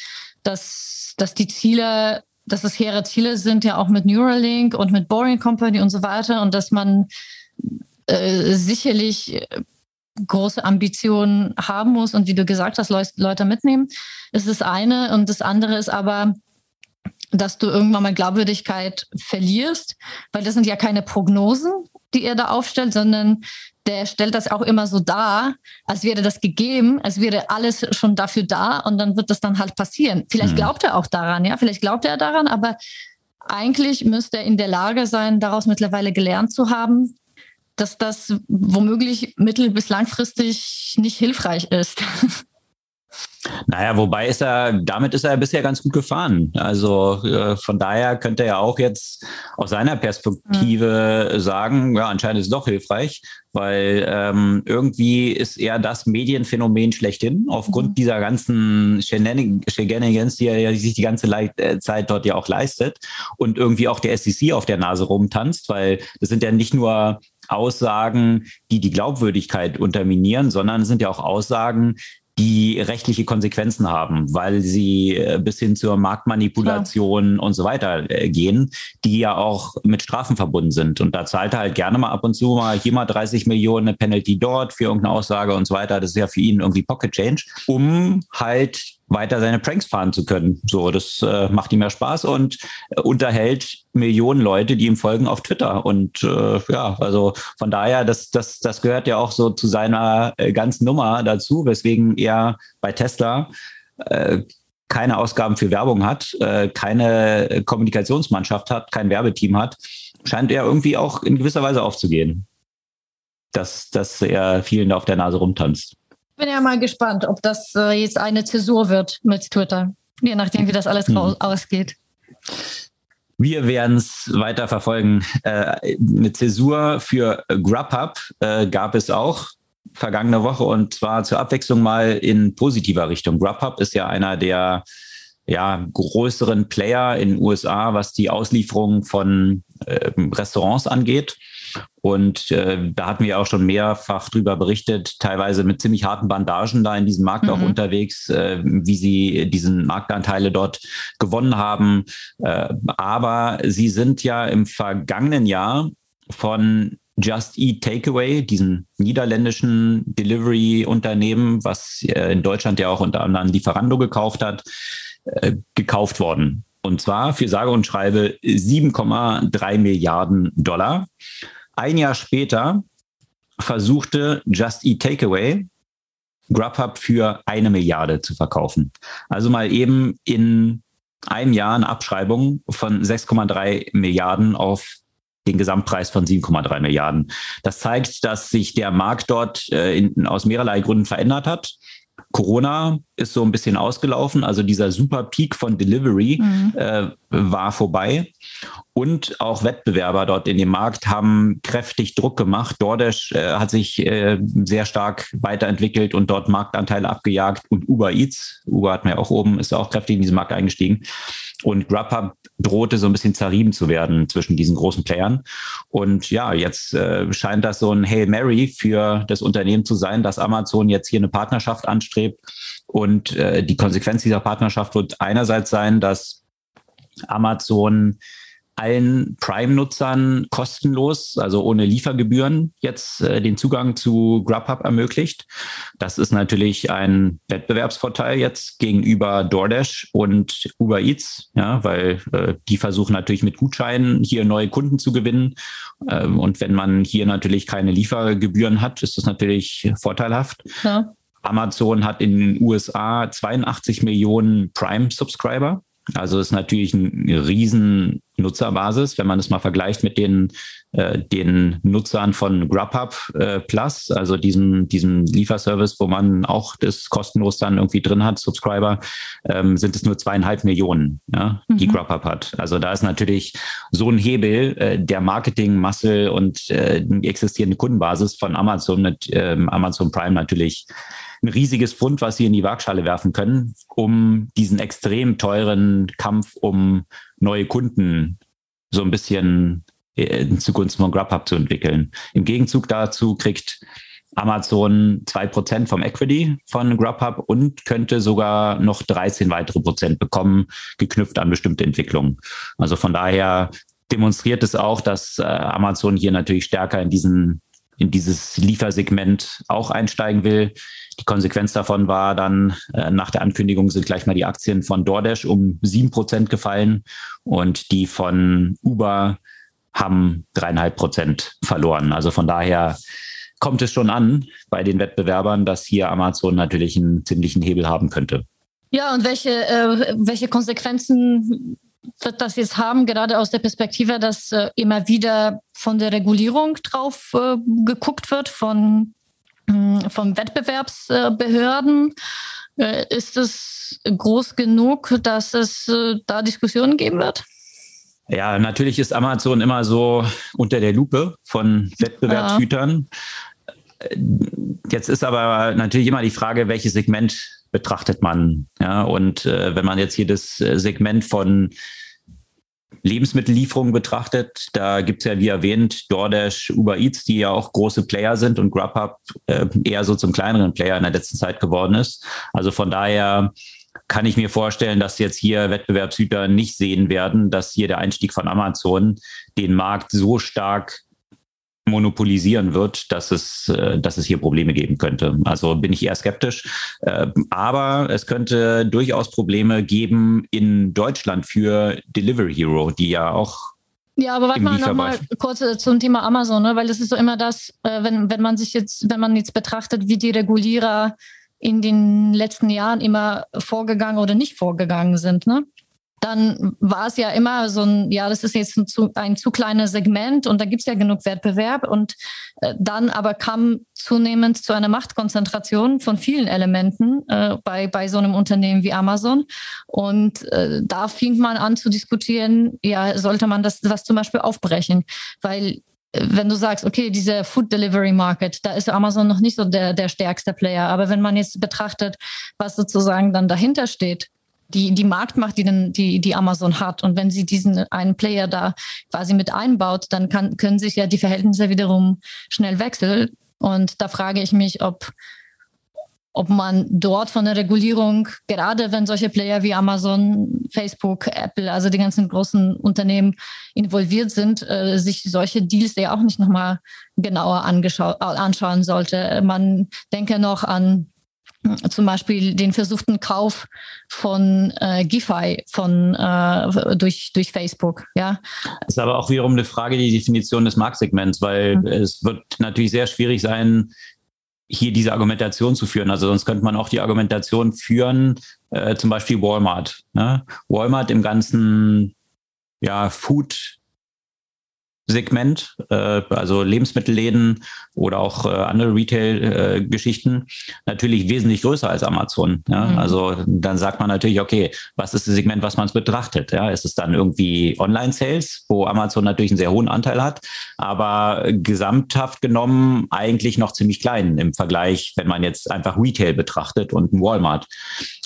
dass, dass die Ziele, dass es hehre Ziele sind, ja auch mit Neuralink und mit Boring Company und so weiter und dass man äh, sicherlich große Ambitionen haben muss und wie du gesagt hast, Leute mitnehmen. Das ist das eine. Und das andere ist aber, dass du irgendwann mal Glaubwürdigkeit verlierst, weil das sind ja keine Prognosen, die er da aufstellt, sondern der stellt das auch immer so dar, als wäre das gegeben, als wäre alles schon dafür da und dann wird das dann halt passieren. Vielleicht mhm. glaubt er auch daran, ja, vielleicht glaubt er daran, aber eigentlich müsste er in der Lage sein, daraus mittlerweile gelernt zu haben, dass das womöglich mittel- bis langfristig nicht hilfreich ist. Naja, wobei ist er, damit ist er bisher ganz gut gefahren. Also äh, von daher könnte er ja auch jetzt aus seiner Perspektive mhm. sagen, ja, anscheinend ist es doch hilfreich, weil ähm, irgendwie ist er das Medienphänomen schlechthin, aufgrund mhm. dieser ganzen Shenanigans, die er sich die ganze Le äh, Zeit dort ja auch leistet und irgendwie auch der SEC auf der Nase rumtanzt, weil das sind ja nicht nur Aussagen, die die Glaubwürdigkeit unterminieren, sondern es sind ja auch Aussagen, die rechtliche Konsequenzen haben, weil sie äh, bis hin zur Marktmanipulation Klar. und so weiter äh, gehen, die ja auch mit Strafen verbunden sind. Und da zahlt er halt gerne mal ab und zu mal hier mal 30 Millionen eine Penalty dort für irgendeine Aussage und so weiter. Das ist ja für ihn irgendwie Pocket Change, um halt weiter seine Pranks fahren zu können. So, das äh, macht ihm ja Spaß und äh, unterhält Millionen Leute, die ihm folgen auf Twitter. Und äh, ja, also von daher, das, das, das gehört ja auch so zu seiner äh, ganzen Nummer dazu, weswegen er bei Tesla äh, keine Ausgaben für Werbung hat, äh, keine Kommunikationsmannschaft hat, kein Werbeteam hat, scheint er irgendwie auch in gewisser Weise aufzugehen. Dass, dass er vielen da auf der Nase rumtanzt bin ja mal gespannt, ob das äh, jetzt eine Zäsur wird mit Twitter, je nachdem, wie das alles hm. ausgeht. Wir werden es weiter verfolgen. Äh, eine Zäsur für Grubhub äh, gab es auch vergangene Woche und zwar zur Abwechslung mal in positiver Richtung. Grubhub ist ja einer der ja, größeren Player in den USA, was die Auslieferung von äh, Restaurants angeht. Und äh, da hatten wir auch schon mehrfach drüber berichtet, teilweise mit ziemlich harten Bandagen da in diesem Markt mhm. auch unterwegs, äh, wie sie diesen Marktanteile dort gewonnen haben. Äh, aber sie sind ja im vergangenen Jahr von Just Eat Takeaway, diesem niederländischen Delivery-Unternehmen, was äh, in Deutschland ja auch unter anderem Lieferando gekauft hat, äh, gekauft worden. Und zwar für sage und schreibe 7,3 Milliarden Dollar. Ein Jahr später versuchte Just Eat Takeaway Grubhub für eine Milliarde zu verkaufen. Also mal eben in einem Jahr eine Abschreibung von 6,3 Milliarden auf den Gesamtpreis von 7,3 Milliarden. Das zeigt, dass sich der Markt dort äh, in, aus mehrerlei Gründen verändert hat. Corona ist so ein bisschen ausgelaufen, also dieser super Peak von Delivery mhm. äh, war vorbei. Und auch Wettbewerber dort in dem Markt haben kräftig Druck gemacht. DoorDash äh, hat sich äh, sehr stark weiterentwickelt und dort Marktanteile abgejagt. Und Uber Eats, Uber hat mir auch oben, ist auch kräftig in diesen Markt eingestiegen. Und Grubhub drohte so ein bisschen zerrieben zu werden zwischen diesen großen Playern. Und ja, jetzt äh, scheint das so ein Hail Mary für das Unternehmen zu sein, dass Amazon jetzt hier eine Partnerschaft anstrebt. Und äh, die Konsequenz dieser Partnerschaft wird einerseits sein, dass Amazon allen Prime-Nutzern kostenlos, also ohne Liefergebühren, jetzt äh, den Zugang zu Grubhub ermöglicht. Das ist natürlich ein Wettbewerbsvorteil jetzt gegenüber DoorDash und Uber Eats, ja, weil äh, die versuchen natürlich mit Gutscheinen hier neue Kunden zu gewinnen. Ähm, und wenn man hier natürlich keine Liefergebühren hat, ist das natürlich vorteilhaft. Ja. Amazon hat in den USA 82 Millionen Prime-Subscriber. Also ist natürlich eine riesen Nutzerbasis, wenn man es mal vergleicht mit den, äh, den Nutzern von Grubhub äh, Plus, also diesem, diesem Lieferservice, wo man auch das kostenlos dann irgendwie drin hat, Subscriber, ähm, sind es nur zweieinhalb Millionen, ja, die mhm. Grubhub hat. Also da ist natürlich so ein Hebel äh, der Marketing-Muscle und äh, die existierende Kundenbasis von Amazon mit ähm, Amazon Prime natürlich ein riesiges Fund, was sie in die Waagschale werfen können, um diesen extrem teuren Kampf um neue Kunden so ein bisschen äh, zugunsten von Grubhub zu entwickeln. Im Gegenzug dazu kriegt Amazon zwei Prozent vom Equity von Grubhub und könnte sogar noch 13 weitere Prozent bekommen, geknüpft an bestimmte Entwicklungen. Also von daher demonstriert es auch, dass äh, Amazon hier natürlich stärker in diesen in dieses Liefersegment auch einsteigen will. Die Konsequenz davon war dann, äh, nach der Ankündigung sind gleich mal die Aktien von DoorDash um sieben Prozent gefallen und die von Uber haben dreieinhalb Prozent verloren. Also von daher kommt es schon an bei den Wettbewerbern, dass hier Amazon natürlich einen ziemlichen Hebel haben könnte. Ja, und welche, äh, welche Konsequenzen wird das jetzt haben, gerade aus der Perspektive, dass äh, immer wieder von der Regulierung drauf äh, geguckt wird, von, äh, von Wettbewerbsbehörden. Äh, ist es groß genug, dass es da Diskussionen geben wird? Ja, natürlich ist Amazon immer so unter der Lupe von Wettbewerbshütern. Ja. Jetzt ist aber natürlich immer die Frage, welches Segment betrachtet man. Ja, und äh, wenn man jetzt hier das äh, Segment von Lebensmittellieferungen betrachtet, da gibt es ja, wie erwähnt, DoorDash, Uber Eats, die ja auch große Player sind und Grubhub äh, eher so zum kleineren Player in der letzten Zeit geworden ist. Also von daher kann ich mir vorstellen, dass jetzt hier Wettbewerbshüter nicht sehen werden, dass hier der Einstieg von Amazon den Markt so stark monopolisieren wird, dass es, äh, dass es hier Probleme geben könnte. Also bin ich eher skeptisch. Äh, aber es könnte durchaus Probleme geben in Deutschland für Delivery Hero, die ja auch ja, aber warte mal nochmal kurz äh, zum Thema Amazon, ne? weil das ist so immer das, wenn, wenn man sich jetzt, wenn man jetzt betrachtet, wie die Regulierer in den letzten Jahren immer vorgegangen oder nicht vorgegangen sind. Ne? Dann war es ja immer so ein, ja, das ist jetzt ein zu, ein zu kleines Segment und da gibt es ja genug Wettbewerb. Und äh, dann aber kam zunehmend zu einer Machtkonzentration von vielen Elementen äh, bei, bei so einem Unternehmen wie Amazon. Und äh, da fing man an zu diskutieren, ja, sollte man das was zum Beispiel aufbrechen? Weil äh, wenn du sagst, okay, diese Food Delivery Market, da ist Amazon noch nicht so der, der stärkste Player. Aber wenn man jetzt betrachtet, was sozusagen dann dahinter steht, die, die Marktmacht, die, dann, die, die Amazon hat. Und wenn sie diesen einen Player da quasi mit einbaut, dann kann, können sich ja die Verhältnisse wiederum schnell wechseln. Und da frage ich mich, ob, ob man dort von der Regulierung, gerade wenn solche Player wie Amazon, Facebook, Apple, also die ganzen großen Unternehmen involviert sind, äh, sich solche Deals ja auch nicht nochmal genauer anschauen sollte. Man denke noch an zum Beispiel den versuchten Kauf von äh, Gify von, äh, durch, durch Facebook. Ja. Das ist aber auch wiederum eine Frage die Definition des Marktsegments, weil mhm. es wird natürlich sehr schwierig sein, hier diese Argumentation zu führen. Also sonst könnte man auch die Argumentation führen, äh, zum Beispiel Walmart. Ne? Walmart im ganzen ja, Food Segment, äh, also Lebensmittelläden oder auch äh, andere Retail-Geschichten, äh, natürlich wesentlich größer als Amazon. Ja? Mhm. Also dann sagt man natürlich, okay, was ist das Segment, was man betrachtet? Ja? Ist es dann irgendwie Online-Sales, wo Amazon natürlich einen sehr hohen Anteil hat, aber gesamthaft genommen eigentlich noch ziemlich klein im Vergleich, wenn man jetzt einfach Retail betrachtet und ein Walmart.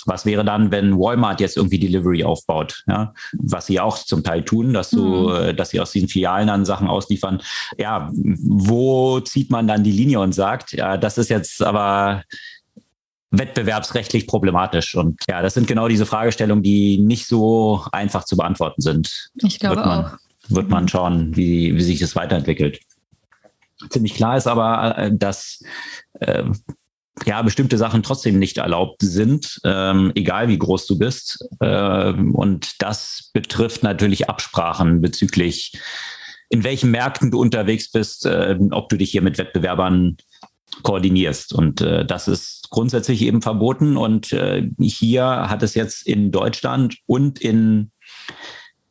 Was wäre dann, wenn Walmart jetzt irgendwie Delivery aufbaut? Ja? Was sie auch zum Teil tun, dass du, mhm. Äh, dass sie aus diesen Filialen dann Sachen ausliefern. Ja, wo zieht man dann die Linie und sagt, ja, das ist jetzt aber wettbewerbsrechtlich problematisch. Und ja, das sind genau diese Fragestellungen, die nicht so einfach zu beantworten sind. Ich glaube wird man, auch. Wird man schauen, wie, wie sich das weiterentwickelt. Ziemlich klar ist aber, äh, dass äh, ja, bestimmte Sachen trotzdem nicht erlaubt sind, ähm, egal wie groß du bist. Ähm, und das betrifft natürlich Absprachen bezüglich, in welchen Märkten du unterwegs bist, äh, ob du dich hier mit Wettbewerbern koordinierst. Und äh, das ist grundsätzlich eben verboten. Und äh, hier hat es jetzt in Deutschland und in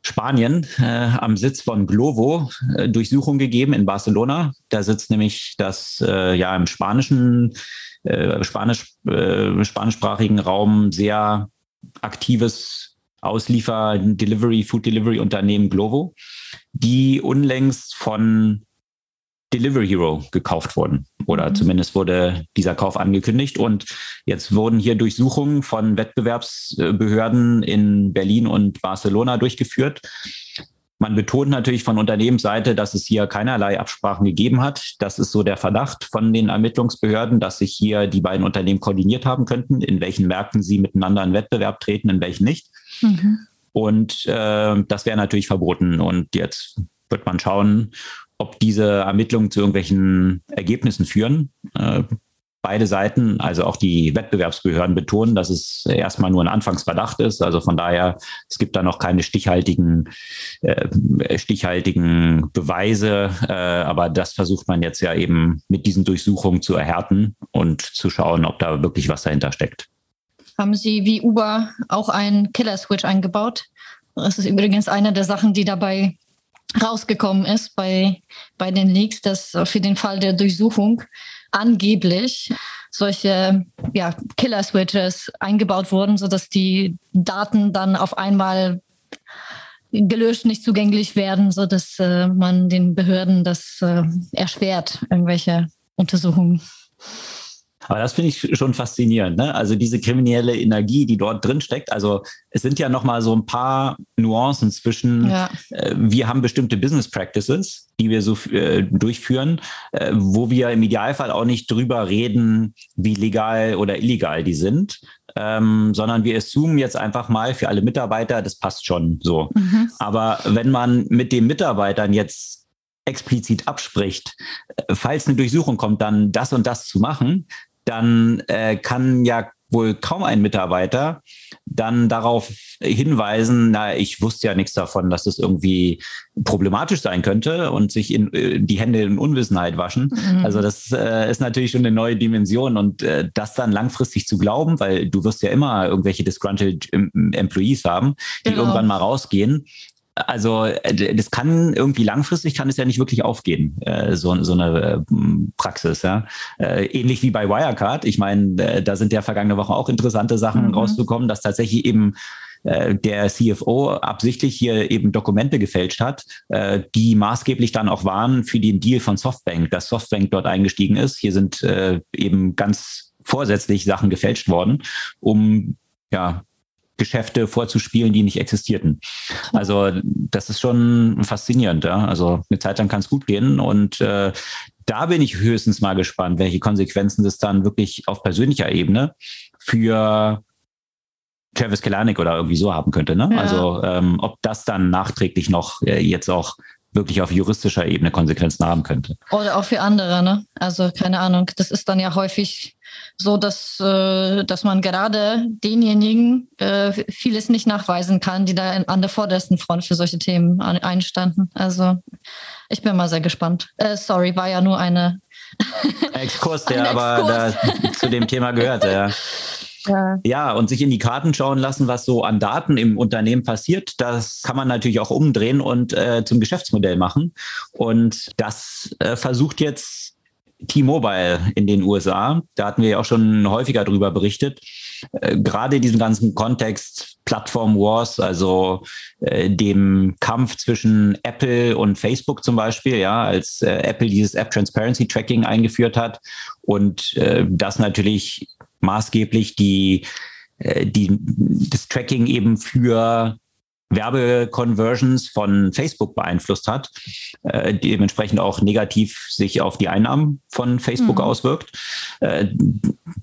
Spanien äh, am Sitz von Glovo äh, Durchsuchung gegeben in Barcelona. Da sitzt nämlich das äh, ja im spanischen äh, Spanisch, äh, spanischsprachigen Raum sehr aktives Ausliefer, Delivery, Food Delivery Unternehmen Glovo, die unlängst von Delivery Hero gekauft wurden. Oder mhm. zumindest wurde dieser Kauf angekündigt. Und jetzt wurden hier Durchsuchungen von Wettbewerbsbehörden in Berlin und Barcelona durchgeführt. Man betont natürlich von Unternehmensseite, dass es hier keinerlei Absprachen gegeben hat. Das ist so der Verdacht von den Ermittlungsbehörden, dass sich hier die beiden Unternehmen koordiniert haben könnten, in welchen Märkten sie miteinander in Wettbewerb treten, in welchen nicht. Mhm. Und äh, das wäre natürlich verboten. Und jetzt wird man schauen, ob diese Ermittlungen zu irgendwelchen Ergebnissen führen. Äh, beide Seiten, also auch die Wettbewerbsbehörden betonen, dass es erstmal nur ein Anfangsverdacht ist. Also von daher, es gibt da noch keine stichhaltigen, äh, stichhaltigen Beweise, äh, aber das versucht man jetzt ja eben mit diesen Durchsuchungen zu erhärten und zu schauen, ob da wirklich was dahinter steckt. Haben Sie wie Uber auch einen Killer-Switch eingebaut? Das ist übrigens eine der Sachen, die dabei rausgekommen ist bei, bei den Leaks, dass für den Fall der Durchsuchung angeblich solche ja, Killer-Switches eingebaut wurden, sodass die Daten dann auf einmal gelöscht, nicht zugänglich werden, sodass äh, man den Behörden das äh, erschwert, irgendwelche Untersuchungen. Aber das finde ich schon faszinierend. Ne? Also diese kriminelle Energie, die dort drin steckt. Also es sind ja noch mal so ein paar Nuancen zwischen. Ja. Äh, wir haben bestimmte Business Practices, die wir so äh, durchführen, äh, wo wir im Idealfall auch nicht drüber reden, wie legal oder illegal die sind, ähm, sondern wir assumen jetzt einfach mal für alle Mitarbeiter, das passt schon so. Mhm. Aber wenn man mit den Mitarbeitern jetzt explizit abspricht, äh, falls eine Durchsuchung kommt, dann das und das zu machen, dann äh, kann ja wohl kaum ein Mitarbeiter dann darauf hinweisen, na, ich wusste ja nichts davon, dass es das irgendwie problematisch sein könnte und sich in äh, die Hände in Unwissenheit waschen. Mhm. Also das äh, ist natürlich schon eine neue Dimension und äh, das dann langfristig zu glauben, weil du wirst ja immer irgendwelche disgruntled Employees haben, die genau. irgendwann mal rausgehen also äh, das kann irgendwie langfristig kann es ja nicht wirklich aufgehen, äh, so, so eine äh, Praxis. Ja? Äh, ähnlich wie bei Wirecard. Ich meine, da sind ja vergangene Woche auch interessante Sachen mhm. rausgekommen, dass tatsächlich eben der CFO absichtlich hier eben Dokumente gefälscht hat, die maßgeblich dann auch waren für den Deal von Softbank, dass Softbank dort eingestiegen ist. Hier sind eben ganz vorsätzlich Sachen gefälscht worden, um ja Geschäfte vorzuspielen, die nicht existierten. Also das ist schon faszinierend. Ja? Also eine Zeit lang kann es gut gehen und äh, da bin ich höchstens mal gespannt, welche Konsequenzen das dann wirklich auf persönlicher Ebene für Travis Kalanick oder irgendwie so haben könnte. Ne? Ja. Also ähm, ob das dann nachträglich noch äh, jetzt auch wirklich auf juristischer Ebene Konsequenzen haben könnte. Oder auch für andere, ne? Also keine Ahnung. Das ist dann ja häufig so, dass, äh, dass man gerade denjenigen äh, vieles nicht nachweisen kann, die da an der vordersten Front für solche Themen einstanden. Also ich bin mal sehr gespannt. Äh, sorry, war ja nur eine Exkurs, der aber Da, zu dem Thema gehört. Ja. Ja. ja, und sich in die Karten schauen lassen, was so an Daten im Unternehmen passiert, das kann man natürlich auch umdrehen und äh, zum Geschäftsmodell machen. Und das äh, versucht jetzt T-Mobile in den USA. Da hatten wir ja auch schon häufiger darüber berichtet. Äh, gerade in diesem ganzen Kontext Plattform Wars, also äh, dem Kampf zwischen Apple und Facebook zum Beispiel, ja, als äh, Apple dieses App Transparency Tracking eingeführt hat und äh, das natürlich maßgeblich die, äh, die, das Tracking eben für Werbeconversions von Facebook beeinflusst hat, äh, dementsprechend auch negativ sich auf die Einnahmen von Facebook mhm. auswirkt. Äh,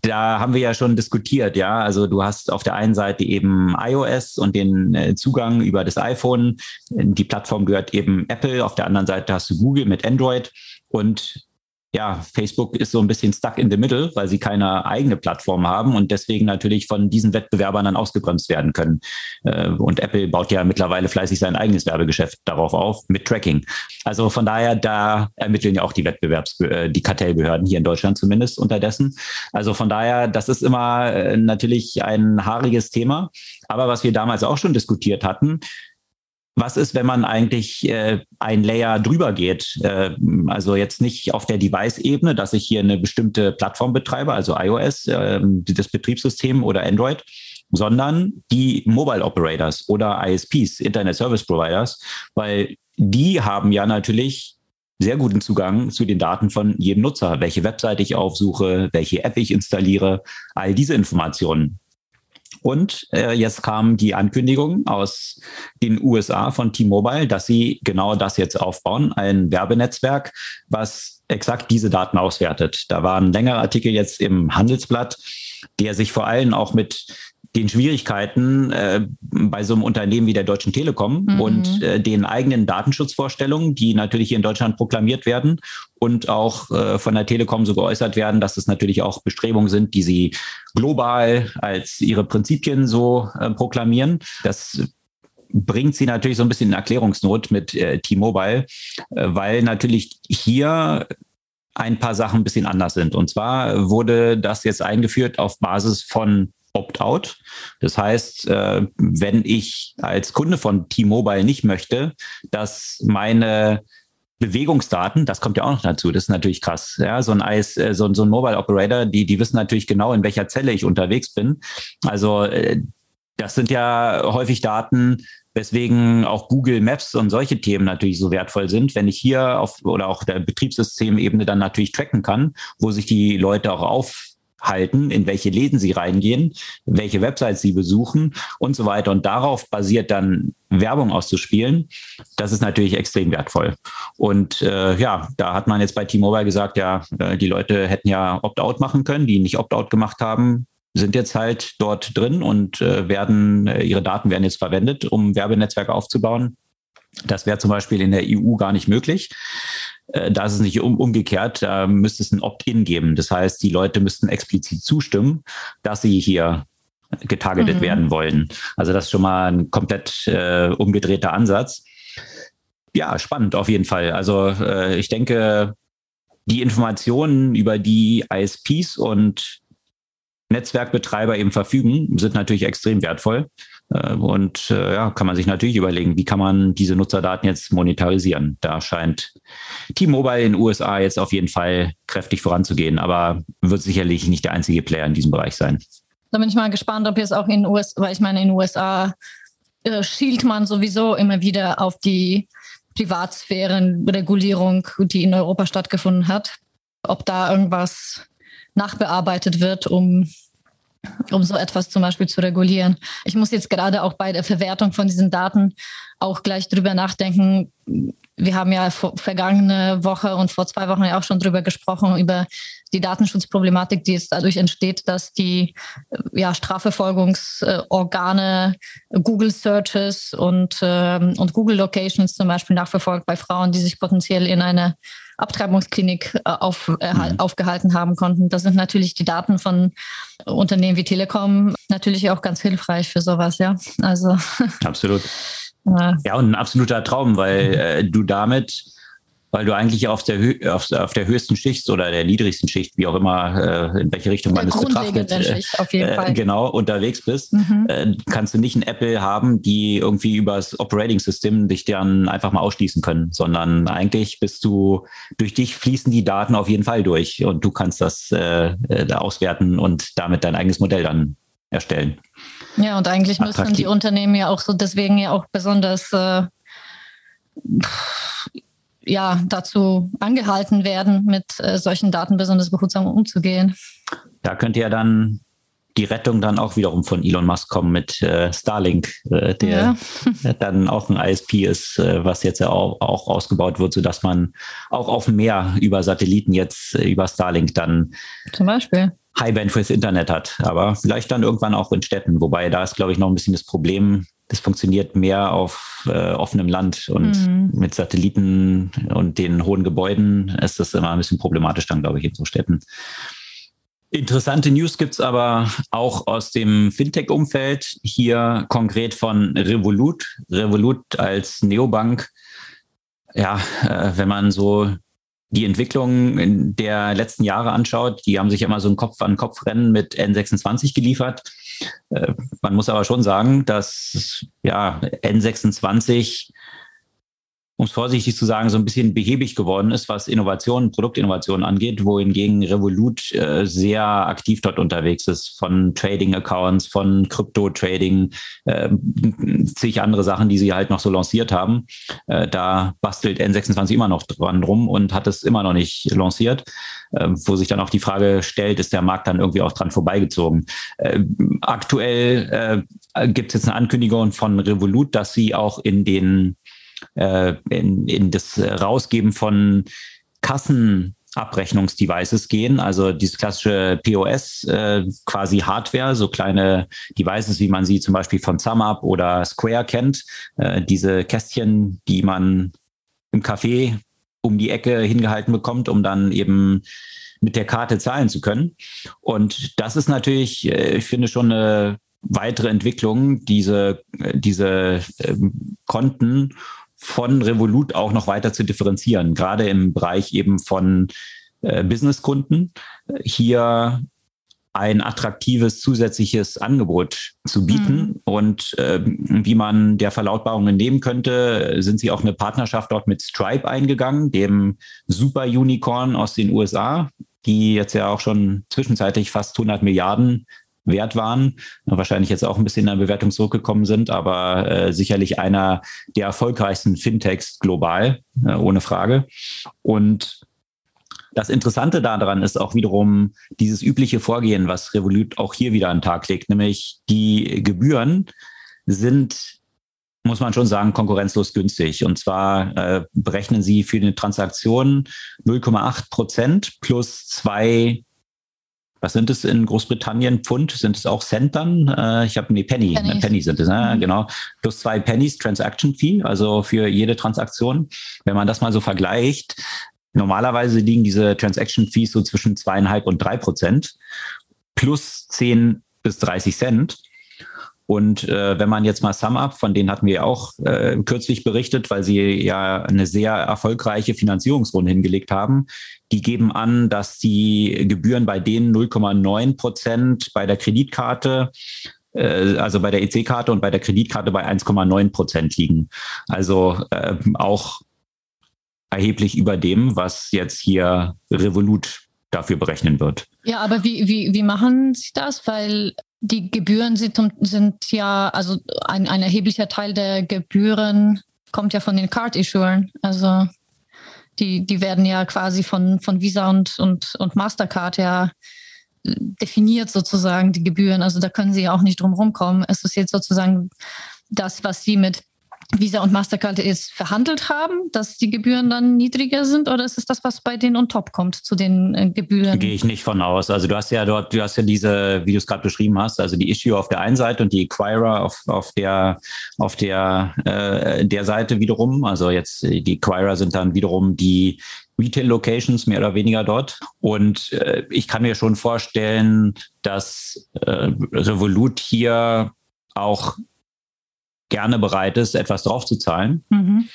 da haben wir ja schon diskutiert, ja. Also du hast auf der einen Seite eben iOS und den äh, Zugang über das iPhone. Die Plattform gehört eben Apple. Auf der anderen Seite hast du Google mit Android. Und ja, Facebook ist so ein bisschen stuck in the middle, weil sie keine eigene Plattform haben und deswegen natürlich von diesen Wettbewerbern dann ausgebremst werden können. Äh, und Apple baut ja mittlerweile fleißig sein eigenes Werbegeschäft darauf auf mit Tracking. Also von daher, da ermitteln ja auch die Wettbewerbs, äh, die Kartellbehörden hier in Deutschland zumindest unterdessen. Also von daher, das ist immer äh, natürlich ein haariges Thema. Aber was wir damals auch schon diskutiert hatten, was ist, wenn man eigentlich äh, ein Layer drüber geht? Äh, also jetzt nicht auf der Device-Ebene, dass ich hier eine bestimmte Plattform betreibe, also iOS, äh, das Betriebssystem oder Android, sondern die Mobile Operators oder ISPs, Internet Service Providers, weil die haben ja natürlich sehr guten Zugang zu den Daten von jedem Nutzer, welche Webseite ich aufsuche, welche App ich installiere, all diese Informationen. Und äh, jetzt kam die Ankündigung aus den USA von T-Mobile, dass sie genau das jetzt aufbauen, ein Werbenetzwerk, was exakt diese Daten auswertet. Da war ein längerer Artikel jetzt im Handelsblatt, der sich vor allem auch mit den Schwierigkeiten äh, bei so einem Unternehmen wie der Deutschen Telekom mhm. und äh, den eigenen Datenschutzvorstellungen, die natürlich hier in Deutschland proklamiert werden und auch äh, von der Telekom so geäußert werden, dass es natürlich auch Bestrebungen sind, die sie global als ihre Prinzipien so äh, proklamieren. Das bringt sie natürlich so ein bisschen in Erklärungsnot mit äh, T-Mobile, äh, weil natürlich hier ein paar Sachen ein bisschen anders sind. Und zwar wurde das jetzt eingeführt auf Basis von Opt-out. Das heißt, äh, wenn ich als Kunde von T-Mobile nicht möchte, dass meine Bewegungsdaten, das kommt ja auch noch dazu, das ist natürlich krass. Ja, so ein IS, äh, so, so ein Mobile Operator, die, die wissen natürlich genau, in welcher Zelle ich unterwegs bin. Also äh, das sind ja häufig Daten, weswegen auch Google Maps und solche Themen natürlich so wertvoll sind, wenn ich hier auf oder auch der Betriebssystemebene dann natürlich tracken kann, wo sich die Leute auch auf halten, in welche Läden sie reingehen, welche Websites sie besuchen und so weiter. Und darauf basiert dann Werbung auszuspielen, das ist natürlich extrem wertvoll. Und äh, ja, da hat man jetzt bei T-Mobile gesagt, ja, äh, die Leute hätten ja Opt-out machen können, die nicht Opt-out gemacht haben, sind jetzt halt dort drin und äh, werden, äh, ihre Daten werden jetzt verwendet, um Werbenetzwerke aufzubauen. Das wäre zum Beispiel in der EU gar nicht möglich. Äh, da ist es nicht um, umgekehrt, da müsste es ein Opt-in geben. Das heißt, die Leute müssten explizit zustimmen, dass sie hier getargetet mhm. werden wollen. Also das ist schon mal ein komplett äh, umgedrehter Ansatz. Ja, spannend auf jeden Fall. Also äh, ich denke, die Informationen über die ISPs und Netzwerkbetreiber eben verfügen, sind natürlich extrem wertvoll. Äh, und äh, ja, kann man sich natürlich überlegen, wie kann man diese Nutzerdaten jetzt monetarisieren. Da scheint T-Mobile in den USA jetzt auf jeden Fall kräftig voranzugehen, aber wird sicherlich nicht der einzige Player in diesem Bereich sein. Da bin ich mal gespannt, ob jetzt auch in den USA, weil ich meine, in den USA äh, schielt man sowieso immer wieder auf die Privatsphärenregulierung, die in Europa stattgefunden hat. Ob da irgendwas nachbearbeitet wird, um um so etwas zum Beispiel zu regulieren. Ich muss jetzt gerade auch bei der Verwertung von diesen Daten auch gleich drüber nachdenken. Wir haben ja vor, vergangene Woche und vor zwei Wochen ja auch schon drüber gesprochen, über die Datenschutzproblematik, die jetzt dadurch entsteht, dass die ja, Strafverfolgungsorgane Google Searches und, ähm, und Google Locations zum Beispiel nachverfolgt bei Frauen, die sich potenziell in eine Abtreibungsklinik äh, auf, äh, mhm. aufgehalten haben konnten. Das sind natürlich die Daten von Unternehmen wie Telekom natürlich auch ganz hilfreich für sowas, ja. Also absolut. ja, und ein absoluter Traum, weil äh, du damit weil du eigentlich auf der, auf, auf, der höchsten Schicht oder der niedrigsten Schicht, wie auch immer, äh, in welche Richtung man es betrachtet, äh, Schicht, auf jeden äh, Fall. genau unterwegs bist, mhm. äh, kannst du nicht ein Apple haben, die irgendwie übers Operating System dich dann einfach mal ausschließen können, sondern eigentlich bist du, durch dich fließen die Daten auf jeden Fall durch und du kannst das äh, äh auswerten und damit dein eigenes Modell dann erstellen. Ja, und eigentlich Attraktiv. müssen die Unternehmen ja auch so deswegen ja auch besonders ja, dazu angehalten werden, mit äh, solchen Daten besonders behutsam umzugehen. Da könnte ja dann die Rettung dann auch wiederum von Elon Musk kommen mit äh, Starlink, äh, der ja. dann auch ein ISP ist, äh, was jetzt ja auch, auch, ausgebaut wird, sodass man auch auf dem Meer über Satelliten jetzt äh, über Starlink dann zum Beispiel High Bandwidth Internet hat. Aber vielleicht dann irgendwann auch in Städten, wobei da ist, glaube ich, noch ein bisschen das Problem, das funktioniert mehr auf äh, offenem Land und mhm. mit Satelliten und den hohen Gebäuden ist das immer ein bisschen problematisch dann, glaube ich, in so Städten. Interessante News gibt es aber auch aus dem Fintech-Umfeld. Hier konkret von Revolut. Revolut als Neobank. Ja, äh, wenn man so die Entwicklung der letzten Jahre anschaut, die haben sich immer so ein Kopf-an-Kopf-Rennen mit N26 geliefert. Äh, man muss aber schon sagen, dass ja, N26 um es vorsichtig zu sagen, so ein bisschen behäbig geworden ist, was Innovation, Produktinnovation angeht, wohingegen Revolut äh, sehr aktiv dort unterwegs ist, von Trading-Accounts, von Krypto-Trading, äh, zig andere Sachen, die sie halt noch so lanciert haben. Äh, da bastelt N26 immer noch dran rum und hat es immer noch nicht lanciert, äh, wo sich dann auch die Frage stellt, ist der Markt dann irgendwie auch dran vorbeigezogen? Äh, aktuell äh, gibt es jetzt eine Ankündigung von Revolut, dass sie auch in den äh, in, in das Rausgeben von Kassenabrechnungsdevices gehen, also dieses klassische POS, äh, quasi Hardware, so kleine Devices, wie man sie zum Beispiel von SumUp oder Square kennt, äh, diese Kästchen, die man im Café um die Ecke hingehalten bekommt, um dann eben mit der Karte zahlen zu können. Und das ist natürlich, äh, ich finde, schon eine weitere Entwicklung, diese, äh, diese ähm, Konten von Revolut auch noch weiter zu differenzieren, gerade im Bereich eben von äh, Businesskunden. Hier ein attraktives zusätzliches Angebot zu bieten. Mhm. Und äh, wie man der Verlautbarung entnehmen könnte, sind sie auch eine Partnerschaft dort mit Stripe eingegangen, dem Super Unicorn aus den USA, die jetzt ja auch schon zwischenzeitlich fast 100 Milliarden wert waren, wahrscheinlich jetzt auch ein bisschen in der Bewertung zurückgekommen sind, aber äh, sicherlich einer der erfolgreichsten Fintechs global, äh, ohne Frage. Und das Interessante daran ist auch wiederum dieses übliche Vorgehen, was Revolut auch hier wieder an den Tag legt, nämlich die Gebühren sind muss man schon sagen, konkurrenzlos günstig. Und zwar äh, berechnen sie für eine Transaktion 0,8 Prozent plus zwei was sind es in Großbritannien? Pfund? Sind es auch Cent dann? Äh, ich habe nee, Penny. Pennies. Penny sind es, ne? Mhm. genau. Plus zwei Pennies Transaction Fee, also für jede Transaktion. Wenn man das mal so vergleicht, normalerweise liegen diese Transaction Fees so zwischen zweieinhalb und drei Prozent plus zehn bis 30 Cent. Und äh, wenn man jetzt mal SumUp, von denen hatten wir auch äh, kürzlich berichtet, weil sie ja eine sehr erfolgreiche Finanzierungsrunde hingelegt haben, die geben an, dass die Gebühren bei denen 0,9 Prozent bei der Kreditkarte äh, also bei der EC-Karte und bei der Kreditkarte bei 1,9 Prozent liegen. Also äh, auch erheblich über dem, was jetzt hier Revolut dafür berechnen wird. Ja, aber wie, wie, wie machen Sie das? Weil die Gebühren sind, sind ja, also ein, ein erheblicher Teil der Gebühren kommt ja von den Card-Issuern. Also die, die werden ja quasi von, von Visa und, und, und Mastercard ja definiert sozusagen die Gebühren. Also da können Sie ja auch nicht drum rumkommen. Es ist jetzt sozusagen das, was Sie mit Visa und Mastercard jetzt verhandelt haben, dass die Gebühren dann niedriger sind oder ist es das, was bei denen on top kommt zu den äh, Gebühren? Gehe ich nicht von aus. Also du hast ja dort, du hast ja diese, wie du es gerade beschrieben hast, also die Issue auf der einen Seite und die Acquirer auf, auf der auf der äh, der Seite wiederum. Also jetzt die Acquirer sind dann wiederum die Retail-Locations mehr oder weniger dort. Und äh, ich kann mir schon vorstellen, dass äh, Revolut hier auch gerne bereit ist, etwas draufzuzahlen, mhm.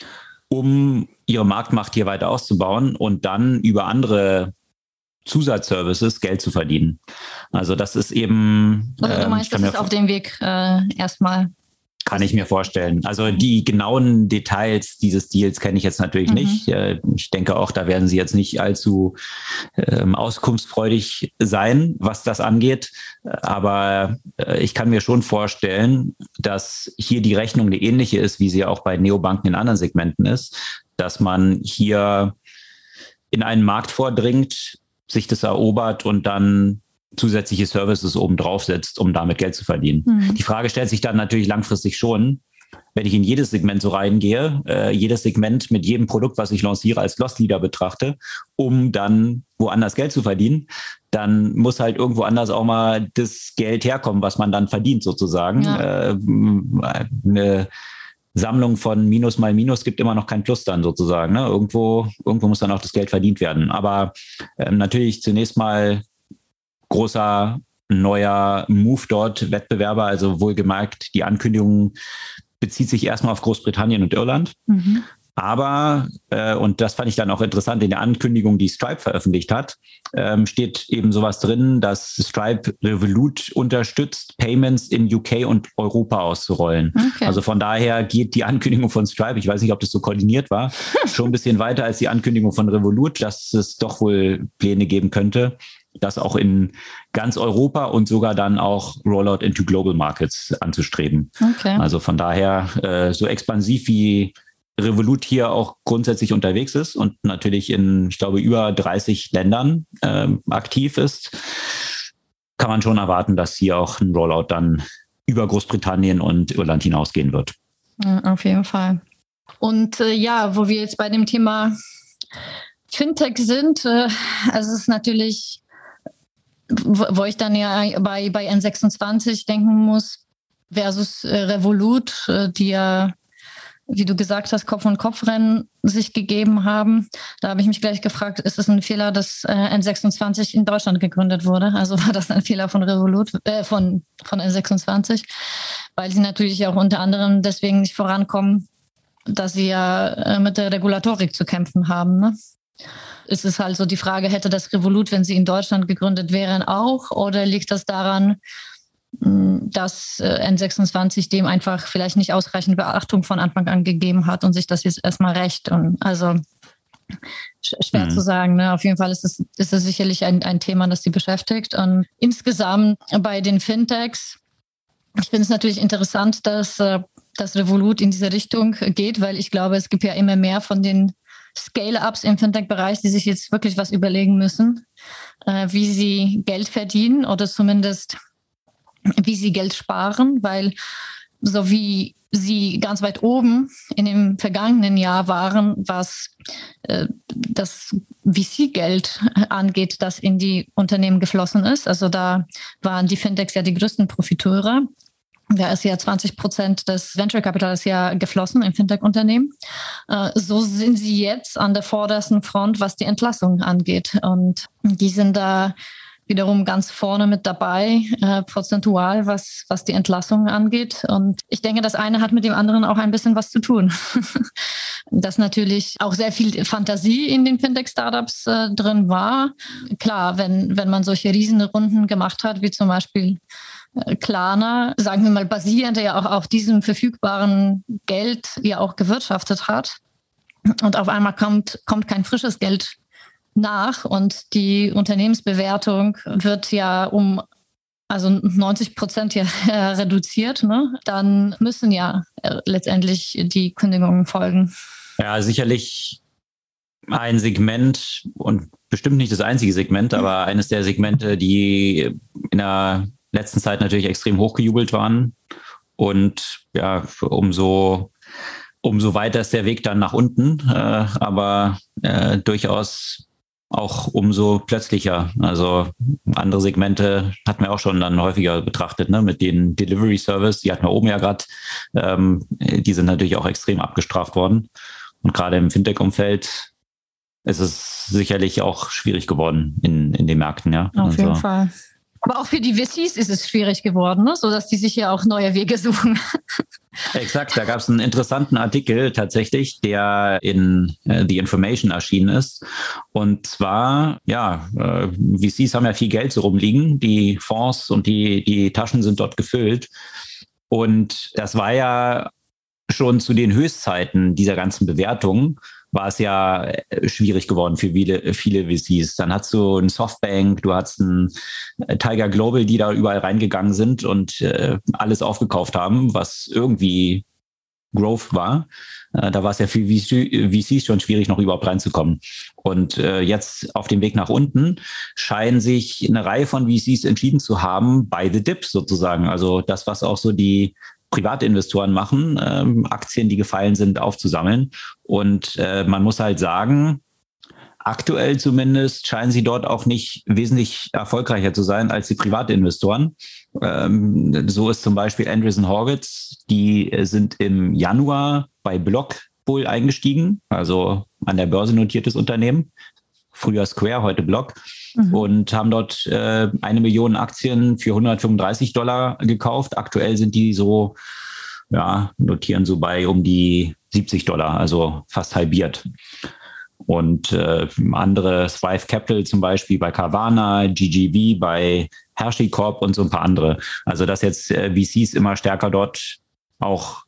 um ihre Marktmacht hier weiter auszubauen und dann über andere Zusatzservices Geld zu verdienen. Also das ist eben. Also du ähm, meinst, das ist auf dem Weg äh, erstmal kann ich mir vorstellen. Also die genauen Details dieses Deals kenne ich jetzt natürlich mhm. nicht. Ich denke auch, da werden sie jetzt nicht allzu ähm, auskunftsfreudig sein, was das angeht. Aber äh, ich kann mir schon vorstellen, dass hier die Rechnung eine ähnliche ist, wie sie auch bei Neobanken in anderen Segmenten ist, dass man hier in einen Markt vordringt, sich das erobert und dann zusätzliche Services oben drauf setzt, um damit Geld zu verdienen. Mhm. Die Frage stellt sich dann natürlich langfristig schon, wenn ich in jedes Segment so reingehe, äh, jedes Segment mit jedem Produkt, was ich lanciere, als Lost Leader betrachte, um dann woanders Geld zu verdienen, dann muss halt irgendwo anders auch mal das Geld herkommen, was man dann verdient sozusagen. Ja. Äh, eine Sammlung von Minus mal Minus gibt immer noch kein Plus dann sozusagen. Ne? Irgendwo, irgendwo muss dann auch das Geld verdient werden. Aber äh, natürlich zunächst mal großer neuer Move dort, Wettbewerber, also wohlgemerkt, die Ankündigung bezieht sich erstmal auf Großbritannien und Irland. Mhm. Aber, äh, und das fand ich dann auch interessant, in der Ankündigung, die Stripe veröffentlicht hat, ähm, steht eben sowas drin, dass Stripe Revolut unterstützt, Payments in UK und Europa auszurollen. Okay. Also von daher geht die Ankündigung von Stripe, ich weiß nicht, ob das so koordiniert war, schon ein bisschen weiter als die Ankündigung von Revolut, dass es doch wohl Pläne geben könnte, das auch in ganz Europa und sogar dann auch Rollout into Global Markets anzustreben. Okay. Also von daher äh, so expansiv wie Revolut hier auch grundsätzlich unterwegs ist und natürlich in, ich glaube, über 30 Ländern äh, aktiv ist, kann man schon erwarten, dass hier auch ein Rollout dann über Großbritannien und Irland hinausgehen wird. Auf jeden Fall. Und äh, ja, wo wir jetzt bei dem Thema Fintech sind, äh, also es ist natürlich wo ich dann ja bei, bei N26 denken muss, versus äh, Revolut, äh, die ja, wie du gesagt hast, Kopf- und Kopfrennen sich gegeben haben. Da habe ich mich gleich gefragt, ist es ein Fehler, dass äh, N26 in Deutschland gegründet wurde? Also war das ein Fehler von Revolut, äh, von, von N26? Weil sie natürlich auch unter anderem deswegen nicht vorankommen, dass sie ja mit der Regulatorik zu kämpfen haben. Ne? Ist es halt so die Frage, hätte das Revolut, wenn sie in Deutschland gegründet wären, auch? Oder liegt das daran, hm, dass äh, N26 dem einfach vielleicht nicht ausreichend Beachtung von Anfang an gegeben hat und sich das jetzt erstmal recht? Und also schwer mhm. zu sagen. Ne? Auf jeden Fall ist es, ist es sicherlich ein, ein Thema, das sie beschäftigt. Und insgesamt bei den Fintechs, ich finde es natürlich interessant, dass äh, das Revolut in diese Richtung geht, weil ich glaube, es gibt ja immer mehr von den Scale-Ups im Fintech-Bereich, die sich jetzt wirklich was überlegen müssen, äh, wie sie Geld verdienen oder zumindest wie sie Geld sparen, weil so wie sie ganz weit oben in dem vergangenen Jahr waren, was äh, das VC-Geld angeht, das in die Unternehmen geflossen ist. Also da waren die Fintechs ja die größten Profiteure. Da ist ja 20 Prozent des Venture Capitals ja geflossen in Fintech-Unternehmen. Äh, so sind sie jetzt an der vordersten Front, was die Entlassungen angeht. Und die sind da wiederum ganz vorne mit dabei, äh, prozentual, was, was die Entlassungen angeht. Und ich denke, das eine hat mit dem anderen auch ein bisschen was zu tun. Dass natürlich auch sehr viel Fantasie in den Fintech-Startups äh, drin war. Klar, wenn, wenn man solche Riesenrunden gemacht hat, wie zum Beispiel Klarna, sagen wir mal, basierend ja auch auf diesem verfügbaren Geld ja auch gewirtschaftet hat. Und auf einmal kommt, kommt kein frisches Geld nach und die Unternehmensbewertung wird ja um also 90 Prozent ja reduziert, ne? dann müssen ja äh, letztendlich die Kündigungen folgen. Ja, sicherlich ein Segment und bestimmt nicht das einzige Segment, aber eines der Segmente, die in der letzten Zeit natürlich extrem hochgejubelt waren. Und ja, umso, umso weiter ist der Weg dann nach unten, äh, aber äh, durchaus auch umso plötzlicher. Also andere Segmente hatten wir auch schon dann häufiger betrachtet, ne? mit den Delivery Service, die hatten wir oben ja gerade, ähm, die sind natürlich auch extrem abgestraft worden. Und gerade im Fintech-Umfeld ist es sicherlich auch schwierig geworden in, in den Märkten, ja. Auf also. jeden Fall. Aber auch für die VCs ist es schwierig geworden, ne? sodass die sich ja auch neue Wege suchen. Exakt, da gab es einen interessanten Artikel tatsächlich, der in äh, The Information erschienen ist. Und zwar, ja, äh, VCs haben ja viel Geld so rumliegen, die Fonds und die, die Taschen sind dort gefüllt. Und das war ja schon zu den Höchstzeiten dieser ganzen Bewertungen war es ja äh, schwierig geworden für viele, viele VCs. Dann hast du ein Softbank, du hast ein äh, Tiger Global, die da überall reingegangen sind und äh, alles aufgekauft haben, was irgendwie Growth war. Äh, da war es ja für VCs schon schwierig, noch überhaupt reinzukommen. Und äh, jetzt auf dem Weg nach unten scheinen sich eine Reihe von VCs entschieden zu haben, by the dips sozusagen. Also das, was auch so die Privatinvestoren machen, ähm, Aktien, die gefallen sind, aufzusammeln. Und äh, man muss halt sagen, aktuell zumindest scheinen sie dort auch nicht wesentlich erfolgreicher zu sein als die Privatinvestoren. Ähm, so ist zum Beispiel Andreessen Horwitz, die sind im Januar bei Block wohl eingestiegen, also an der Börse notiertes Unternehmen. Früher Square, heute Block mhm. und haben dort äh, eine Million Aktien für 135 Dollar gekauft. Aktuell sind die so, ja, notieren so bei um die 70 Dollar, also fast halbiert. Und äh, andere, Thrive Capital zum Beispiel bei Carvana, GGV bei HashiCorp und so ein paar andere. Also dass jetzt äh, VCs immer stärker dort auch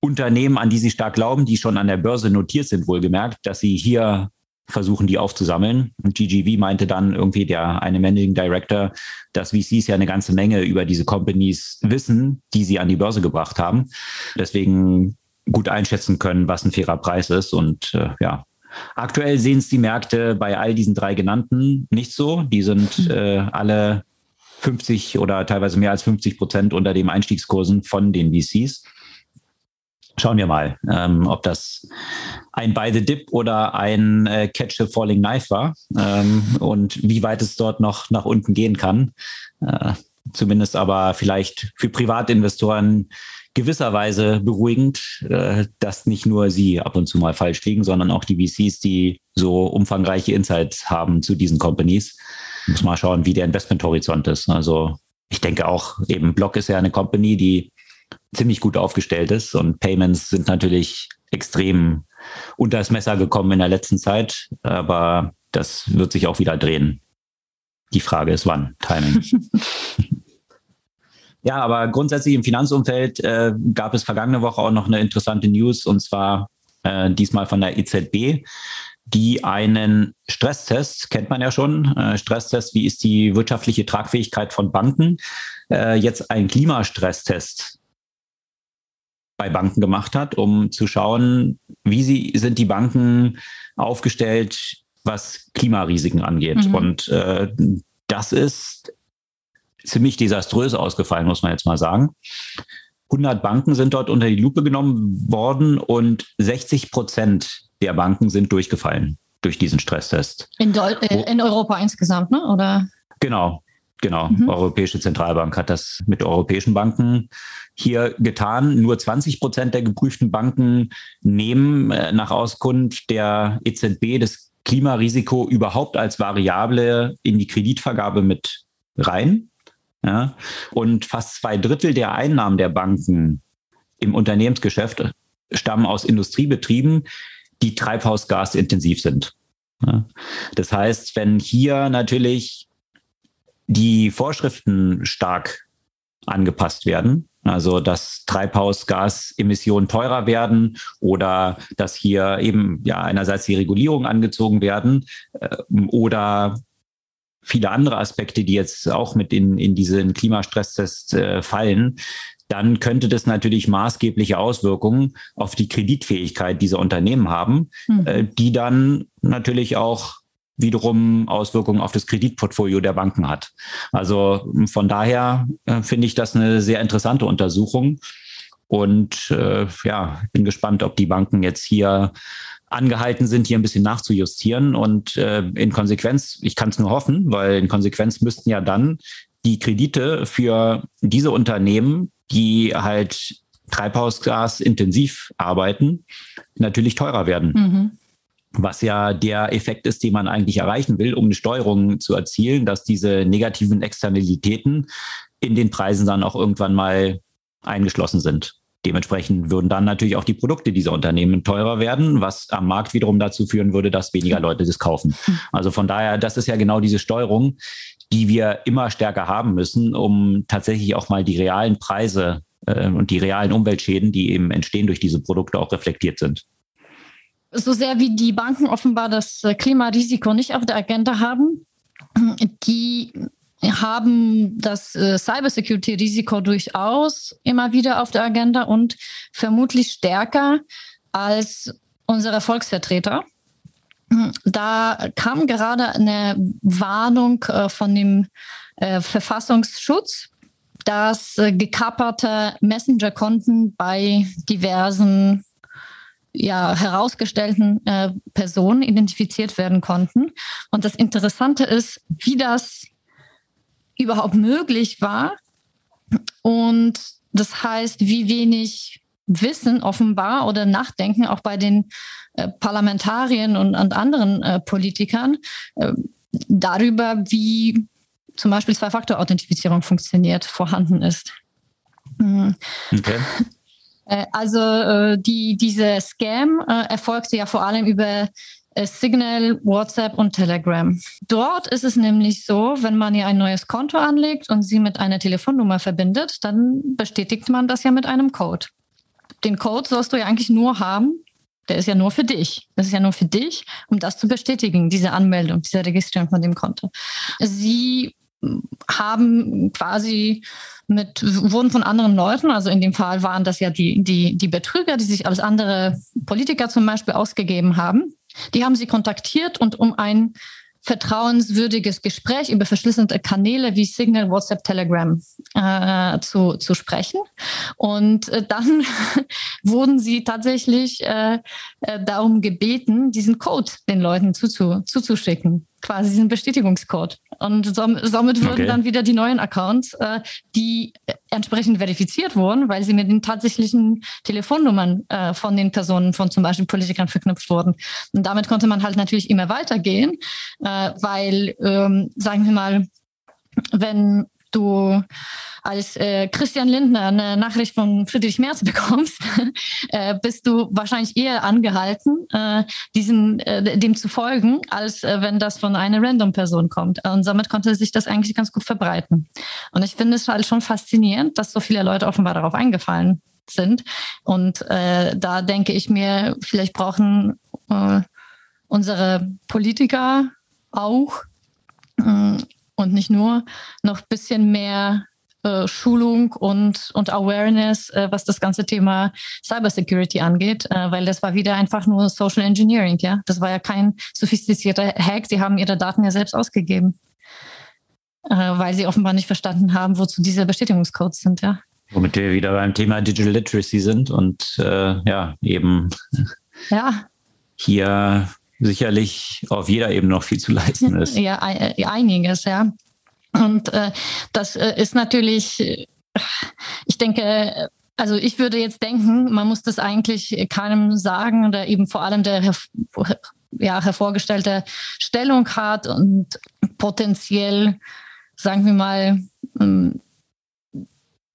Unternehmen, an die sie stark glauben, die schon an der Börse notiert sind, wohlgemerkt, dass sie hier versuchen, die aufzusammeln. Und GGV meinte dann irgendwie der eine Managing Director, dass VCs ja eine ganze Menge über diese Companies wissen, die sie an die Börse gebracht haben. Deswegen gut einschätzen können, was ein fairer Preis ist. Und äh, ja, aktuell sehen es die Märkte bei all diesen drei genannten nicht so. Die sind äh, alle 50 oder teilweise mehr als 50 Prozent unter dem Einstiegskursen von den VCs. Schauen wir mal, ähm, ob das ein By the Dip oder ein äh, Catch a Falling Knife war ähm, und wie weit es dort noch nach unten gehen kann. Äh, zumindest aber vielleicht für Privatinvestoren gewisserweise beruhigend, äh, dass nicht nur sie ab und zu mal falsch liegen, sondern auch die VCs, die so umfangreiche Insights haben zu diesen Companies. Muss mal schauen, wie der Investmenthorizont ist. Also ich denke auch, eben Block ist ja eine Company, die ziemlich gut aufgestellt ist und Payments sind natürlich extrem unter das Messer gekommen in der letzten Zeit, aber das wird sich auch wieder drehen. Die Frage ist wann, Timing. ja, aber grundsätzlich im Finanzumfeld äh, gab es vergangene Woche auch noch eine interessante News und zwar äh, diesmal von der EZB, die einen Stresstest, kennt man ja schon, äh, Stresstest, wie ist die wirtschaftliche Tragfähigkeit von Banken, äh, jetzt einen Klimastresstest bei Banken gemacht hat, um zu schauen, wie sie, sind die Banken aufgestellt, was Klimarisiken angeht. Mhm. Und äh, das ist ziemlich desaströs ausgefallen, muss man jetzt mal sagen. 100 Banken sind dort unter die Lupe genommen worden und 60 Prozent der Banken sind durchgefallen durch diesen Stresstest. In, Deu äh, in Europa insgesamt, ne? oder? Genau, genau. Mhm. Europäische Zentralbank hat das mit europäischen Banken hier getan. Nur 20 Prozent der geprüften Banken nehmen äh, nach Auskunft der EZB das Klimarisiko überhaupt als Variable in die Kreditvergabe mit rein. Ja? Und fast zwei Drittel der Einnahmen der Banken im Unternehmensgeschäft stammen aus Industriebetrieben, die treibhausgasintensiv sind. Ja? Das heißt, wenn hier natürlich die Vorschriften stark angepasst werden, also, dass Treibhausgasemissionen teurer werden oder dass hier eben ja einerseits die Regulierung angezogen werden äh, oder viele andere Aspekte, die jetzt auch mit in, in diesen Klimastresstest äh, fallen, dann könnte das natürlich maßgebliche Auswirkungen auf die Kreditfähigkeit dieser Unternehmen haben, mhm. äh, die dann natürlich auch wiederum Auswirkungen auf das Kreditportfolio der Banken hat. Also von daher äh, finde ich das eine sehr interessante Untersuchung. Und äh, ja, bin gespannt, ob die Banken jetzt hier angehalten sind, hier ein bisschen nachzujustieren. Und äh, in Konsequenz, ich kann es nur hoffen, weil in Konsequenz müssten ja dann die Kredite für diese Unternehmen, die halt Treibhausgas intensiv arbeiten, natürlich teurer werden. Mhm. Was ja der Effekt ist, den man eigentlich erreichen will, um eine Steuerung zu erzielen, dass diese negativen Externalitäten in den Preisen dann auch irgendwann mal eingeschlossen sind. Dementsprechend würden dann natürlich auch die Produkte dieser Unternehmen teurer werden, was am Markt wiederum dazu führen würde, dass weniger Leute das kaufen. Also von daher, das ist ja genau diese Steuerung, die wir immer stärker haben müssen, um tatsächlich auch mal die realen Preise äh, und die realen Umweltschäden, die eben entstehen durch diese Produkte, auch reflektiert sind. So sehr wie die Banken offenbar das äh, Klimarisiko nicht auf der Agenda haben, die haben das äh, Cybersecurity-Risiko durchaus immer wieder auf der Agenda und vermutlich stärker als unsere Volksvertreter. Da kam gerade eine Warnung äh, von dem Verfassungsschutz, dass gekapperte Messenger-Konten bei diversen ja, herausgestellten äh, Personen identifiziert werden konnten. Und das Interessante ist, wie das überhaupt möglich war. Und das heißt, wie wenig Wissen offenbar oder Nachdenken auch bei den äh, Parlamentariern und, und anderen äh, Politikern äh, darüber, wie zum Beispiel Zwei-Faktor-Authentifizierung funktioniert, vorhanden ist. Mhm. Okay. Äh, also äh, die, diese Scam äh, erfolgte ja vor allem über Signal, WhatsApp und Telegram. Dort ist es nämlich so, wenn man ja ein neues Konto anlegt und sie mit einer Telefonnummer verbindet, dann bestätigt man das ja mit einem Code. Den Code sollst du ja eigentlich nur haben. Der ist ja nur für dich. Das ist ja nur für dich, um das zu bestätigen, diese Anmeldung, diese Registrierung von dem Konto. Sie haben quasi mit, wurden von anderen Leuten, also in dem Fall waren das ja die, die, die Betrüger, die sich als andere Politiker zum Beispiel ausgegeben haben, die haben sie kontaktiert und um ein vertrauenswürdiges Gespräch über verschlüsselte Kanäle wie Signal, WhatsApp, Telegram äh, zu, zu sprechen. Und äh, dann wurden sie tatsächlich äh, äh, darum gebeten, diesen Code den Leuten zuzu, zuzuschicken quasi diesen Bestätigungscode. Und somit würden okay. dann wieder die neuen Accounts, äh, die entsprechend verifiziert wurden, weil sie mit den tatsächlichen Telefonnummern äh, von den Personen, von zum Beispiel Politikern verknüpft wurden. Und damit konnte man halt natürlich immer weitergehen, äh, weil, ähm, sagen wir mal, wenn du als äh, Christian Lindner eine Nachricht von Friedrich Merz bekommst, äh, bist du wahrscheinlich eher angehalten, äh, diesen, äh, dem zu folgen, als äh, wenn das von einer random Person kommt. Und damit konnte sich das eigentlich ganz gut verbreiten. Und ich finde es halt schon faszinierend, dass so viele Leute offenbar darauf eingefallen sind. Und äh, da denke ich mir, vielleicht brauchen unsere Politiker auch und nicht nur noch ein bisschen mehr äh, Schulung und, und Awareness, äh, was das ganze Thema Cybersecurity angeht, äh, weil das war wieder einfach nur Social Engineering, ja. Das war ja kein sophistizierter Hack, sie haben ihre Daten ja selbst ausgegeben, weil sie offenbar nicht verstanden haben, wozu diese Bestätigungscodes sind, ja. Womit wir wieder beim Thema Digital Literacy sind und äh, ja, eben ja. hier sicherlich auf jeder Ebene noch viel zu leisten ist. Ja, einiges, ja. Und äh, das äh, ist natürlich, äh, ich denke, also ich würde jetzt denken, man muss das eigentlich keinem sagen oder eben vor allem der ja, hervorgestellte Stellung hat und potenziell, sagen wir mal, ähm,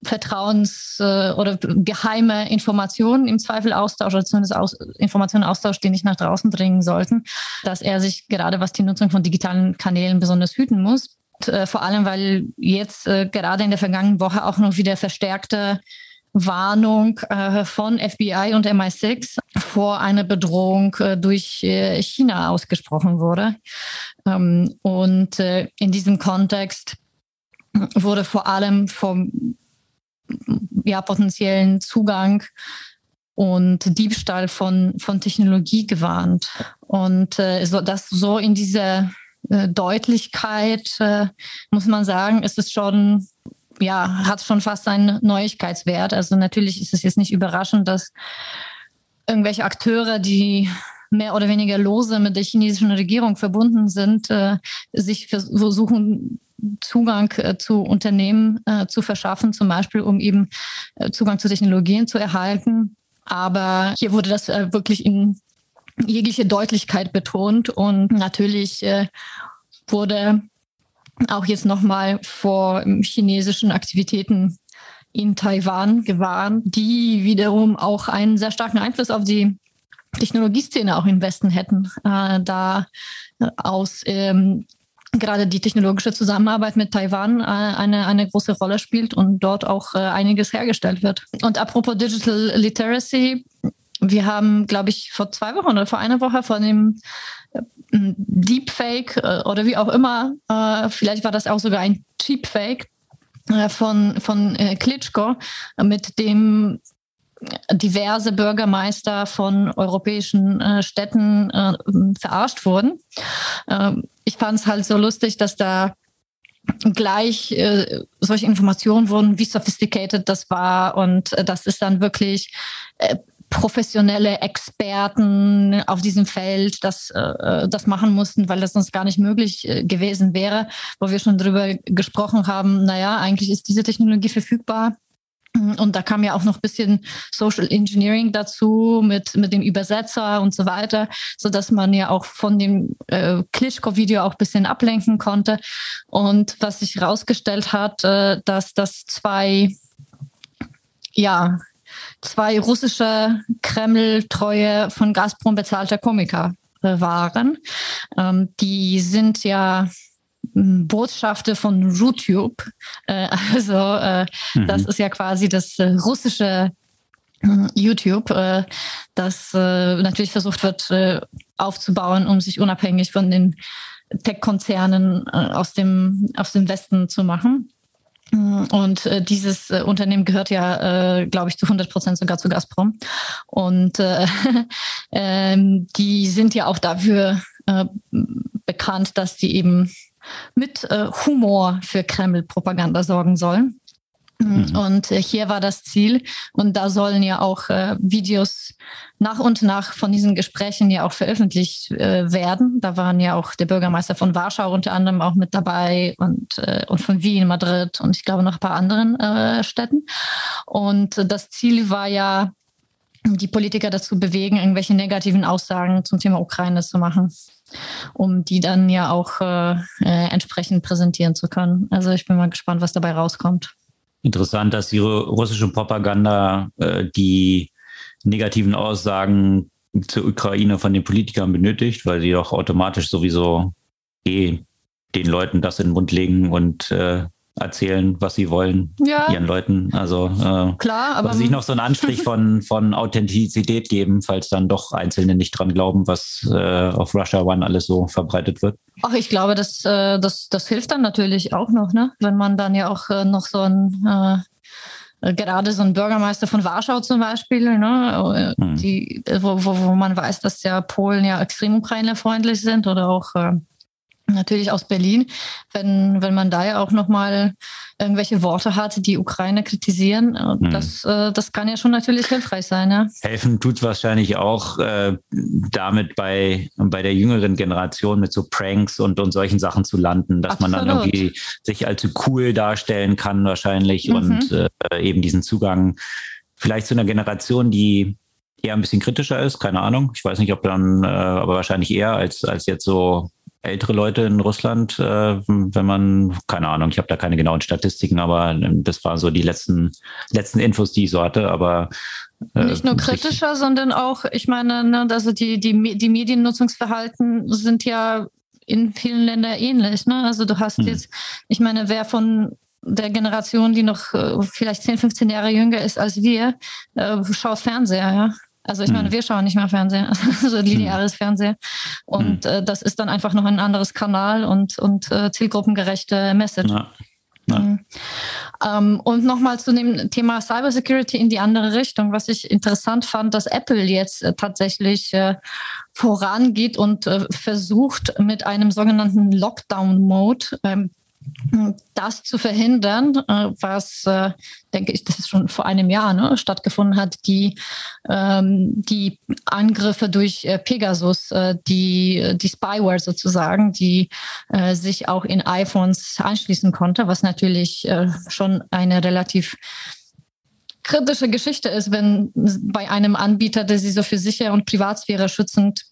Vertrauens- äh, oder geheime Informationen im Zweifel austauscht oder zumindest aus, Informationen austauscht, die nicht nach draußen dringen sollten, dass er sich gerade was die Nutzung von digitalen Kanälen besonders hüten muss. Und, äh, vor allem, weil jetzt äh, gerade in der vergangenen Woche auch noch wieder verstärkte Warnung äh, von FBI und MI6 vor einer Bedrohung äh, durch äh, China ausgesprochen wurde. Ähm, und äh, in diesem Kontext wurde vor allem vom ja, potenziellen Zugang und Diebstahl von, von Technologie gewarnt. Und äh, so, das so in dieser äh, Deutlichkeit, äh, muss man sagen, ist es schon, ja, hat schon fast einen Neuigkeitswert. Also natürlich ist es jetzt nicht überraschend, dass irgendwelche Akteure, die mehr oder weniger lose mit der chinesischen Regierung verbunden sind, äh, sich versuchen, Zugang äh, zu Unternehmen äh, zu verschaffen, zum Beispiel um eben äh, Zugang zu Technologien zu erhalten. Aber hier wurde das äh, wirklich in jegliche Deutlichkeit betont und natürlich äh, wurde auch jetzt nochmal vor chinesischen Aktivitäten in Taiwan gewarnt, die wiederum auch einen sehr starken Einfluss auf die Technologieszene auch im Westen hätten, äh, da aus ähm, gerade die technologische Zusammenarbeit mit Taiwan äh, eine, eine große Rolle spielt und dort auch äh, einiges hergestellt wird. Und apropos Digital Literacy, wir haben, glaube ich, vor zwei Wochen oder vor einer Woche von dem äh, Deepfake oder wie auch immer, vielleicht war das auch sogar ein Cheapfake von, von Klitschko, mit dem diverse Bürgermeister von europäischen äh, Städten äh, verarscht wurden. Ähm, ich fand es halt so lustig, dass da gleich äh, solche Informationen wurden, wie sophisticated das war und äh, das ist dann wirklich äh, professionelle Experten auf diesem Feld das, äh, das machen mussten, weil das sonst gar nicht möglich gewesen wäre, wo wir schon darüber gesprochen haben, naja, eigentlich ist diese Technologie verfügbar und da kam ja auch noch ein bisschen Social Engineering dazu mit, mit dem Übersetzer und so weiter, so dass man ja auch von dem äh, Klitschko-Video auch ein bisschen ablenken konnte. Und was sich herausgestellt hat, äh, dass das zwei, ja, zwei russische Kreml-treue von Gazprom bezahlte Komiker äh, waren. Ähm, die sind ja Botschafter von YouTube. Äh, also äh, mhm. das ist ja quasi das äh, russische äh, YouTube, äh, das äh, natürlich versucht wird aufzubauen, um sich unabhängig von den Tech-Konzernen aus, dem, aus dem Westen zu machen. Und äh, dieses äh, Unternehmen gehört ja, äh, glaube ich, zu 100 Prozent sogar zu Gazprom. Und ähm, die sind ja auch dafür bekannt, dass die eben mit äh, Humor für Kreml-Propaganda sorgen sollen. Mhm. Und äh, hier war das Ziel. Und da sollen ja auch äh, Videos nach und nach von diesen Gesprächen ja auch veröffentlicht äh, werden. Da waren ja auch der Bürgermeister von Warschau unter anderem auch mit dabei und, äh, und von Wien, Madrid und ich glaube noch ein paar anderen Städten. Und das Ziel war ja, die Politiker dazu bewegen, irgendwelche negativen Aussagen zum Thema Ukraine zu machen um die dann ja auch äh, äh, entsprechend präsentieren zu können. Also ich bin mal gespannt, was dabei rauskommt. Interessant, dass die russische Propaganda äh, die negativen Aussagen zur Ukraine von den Politikern benötigt, weil sie doch automatisch sowieso eh den Leuten das in den Mund legen und äh, erzählen, was sie wollen, ja. ihren Leuten. Also äh, klar, aber sich noch so einen Anstrich von, von Authentizität geben, falls dann doch Einzelne nicht dran glauben, was äh, auf Russia One alles so verbreitet wird. Ach, ich glaube, das, äh, das, das hilft dann natürlich auch noch, ne? Wenn man dann ja auch äh, noch so ein äh, gerade so ein Bürgermeister von Warschau zum Beispiel, ne, hm. die, wo, wo, wo man weiß, dass ja Polen ja extrem ukrainerfreundlich sind oder auch äh, natürlich aus Berlin, wenn, wenn man da ja auch nochmal irgendwelche Worte hat, die Ukraine kritisieren, hm. das, äh, das kann ja schon natürlich hilfreich sein. Ja. Helfen tut es wahrscheinlich auch äh, damit bei, bei der jüngeren Generation mit so Pranks und, und solchen Sachen zu landen, dass Absolut. man dann irgendwie sich allzu cool darstellen kann wahrscheinlich mhm. und äh, eben diesen Zugang vielleicht zu einer Generation, die eher ein bisschen kritischer ist, keine Ahnung. Ich weiß nicht, ob dann, äh, aber wahrscheinlich eher als, als jetzt so ältere Leute in Russland, äh, wenn man, keine Ahnung, ich habe da keine genauen Statistiken, aber ähm, das waren so die letzten, letzten Infos, die ich so hatte, aber äh, nicht nur kritischer, sondern auch, ich meine, ne, also die, die, die Mediennutzungsverhalten sind ja in vielen Ländern ähnlich. Ne? Also du hast hm. jetzt, ich meine, wer von der Generation, die noch äh, vielleicht 10, 15 Jahre jünger ist als wir, äh, schaut Fernseher, ja. Also ich meine, hm. wir schauen nicht mehr Fernsehen, also lineares hm. Fernsehen. Und hm. äh, das ist dann einfach noch ein anderes Kanal und, und äh, zielgruppengerechte Message. Ja. Ja. Mhm. Ähm, und nochmal zu dem Thema Cybersecurity in die andere Richtung, was ich interessant fand, dass Apple jetzt äh, tatsächlich äh, vorangeht und äh, versucht mit einem sogenannten Lockdown-Mode ähm, das zu verhindern, äh, was, äh, denke ich, das ist schon vor einem Jahr ne, stattgefunden hat, die, ähm, die Angriffe durch äh, Pegasus, die, die Spyware sozusagen, die sich auch in iPhones anschließen konnte, was natürlich schon eine relativ kritische Geschichte ist, wenn bei einem Anbieter, der sie so für sicher und Privatsphäre schützend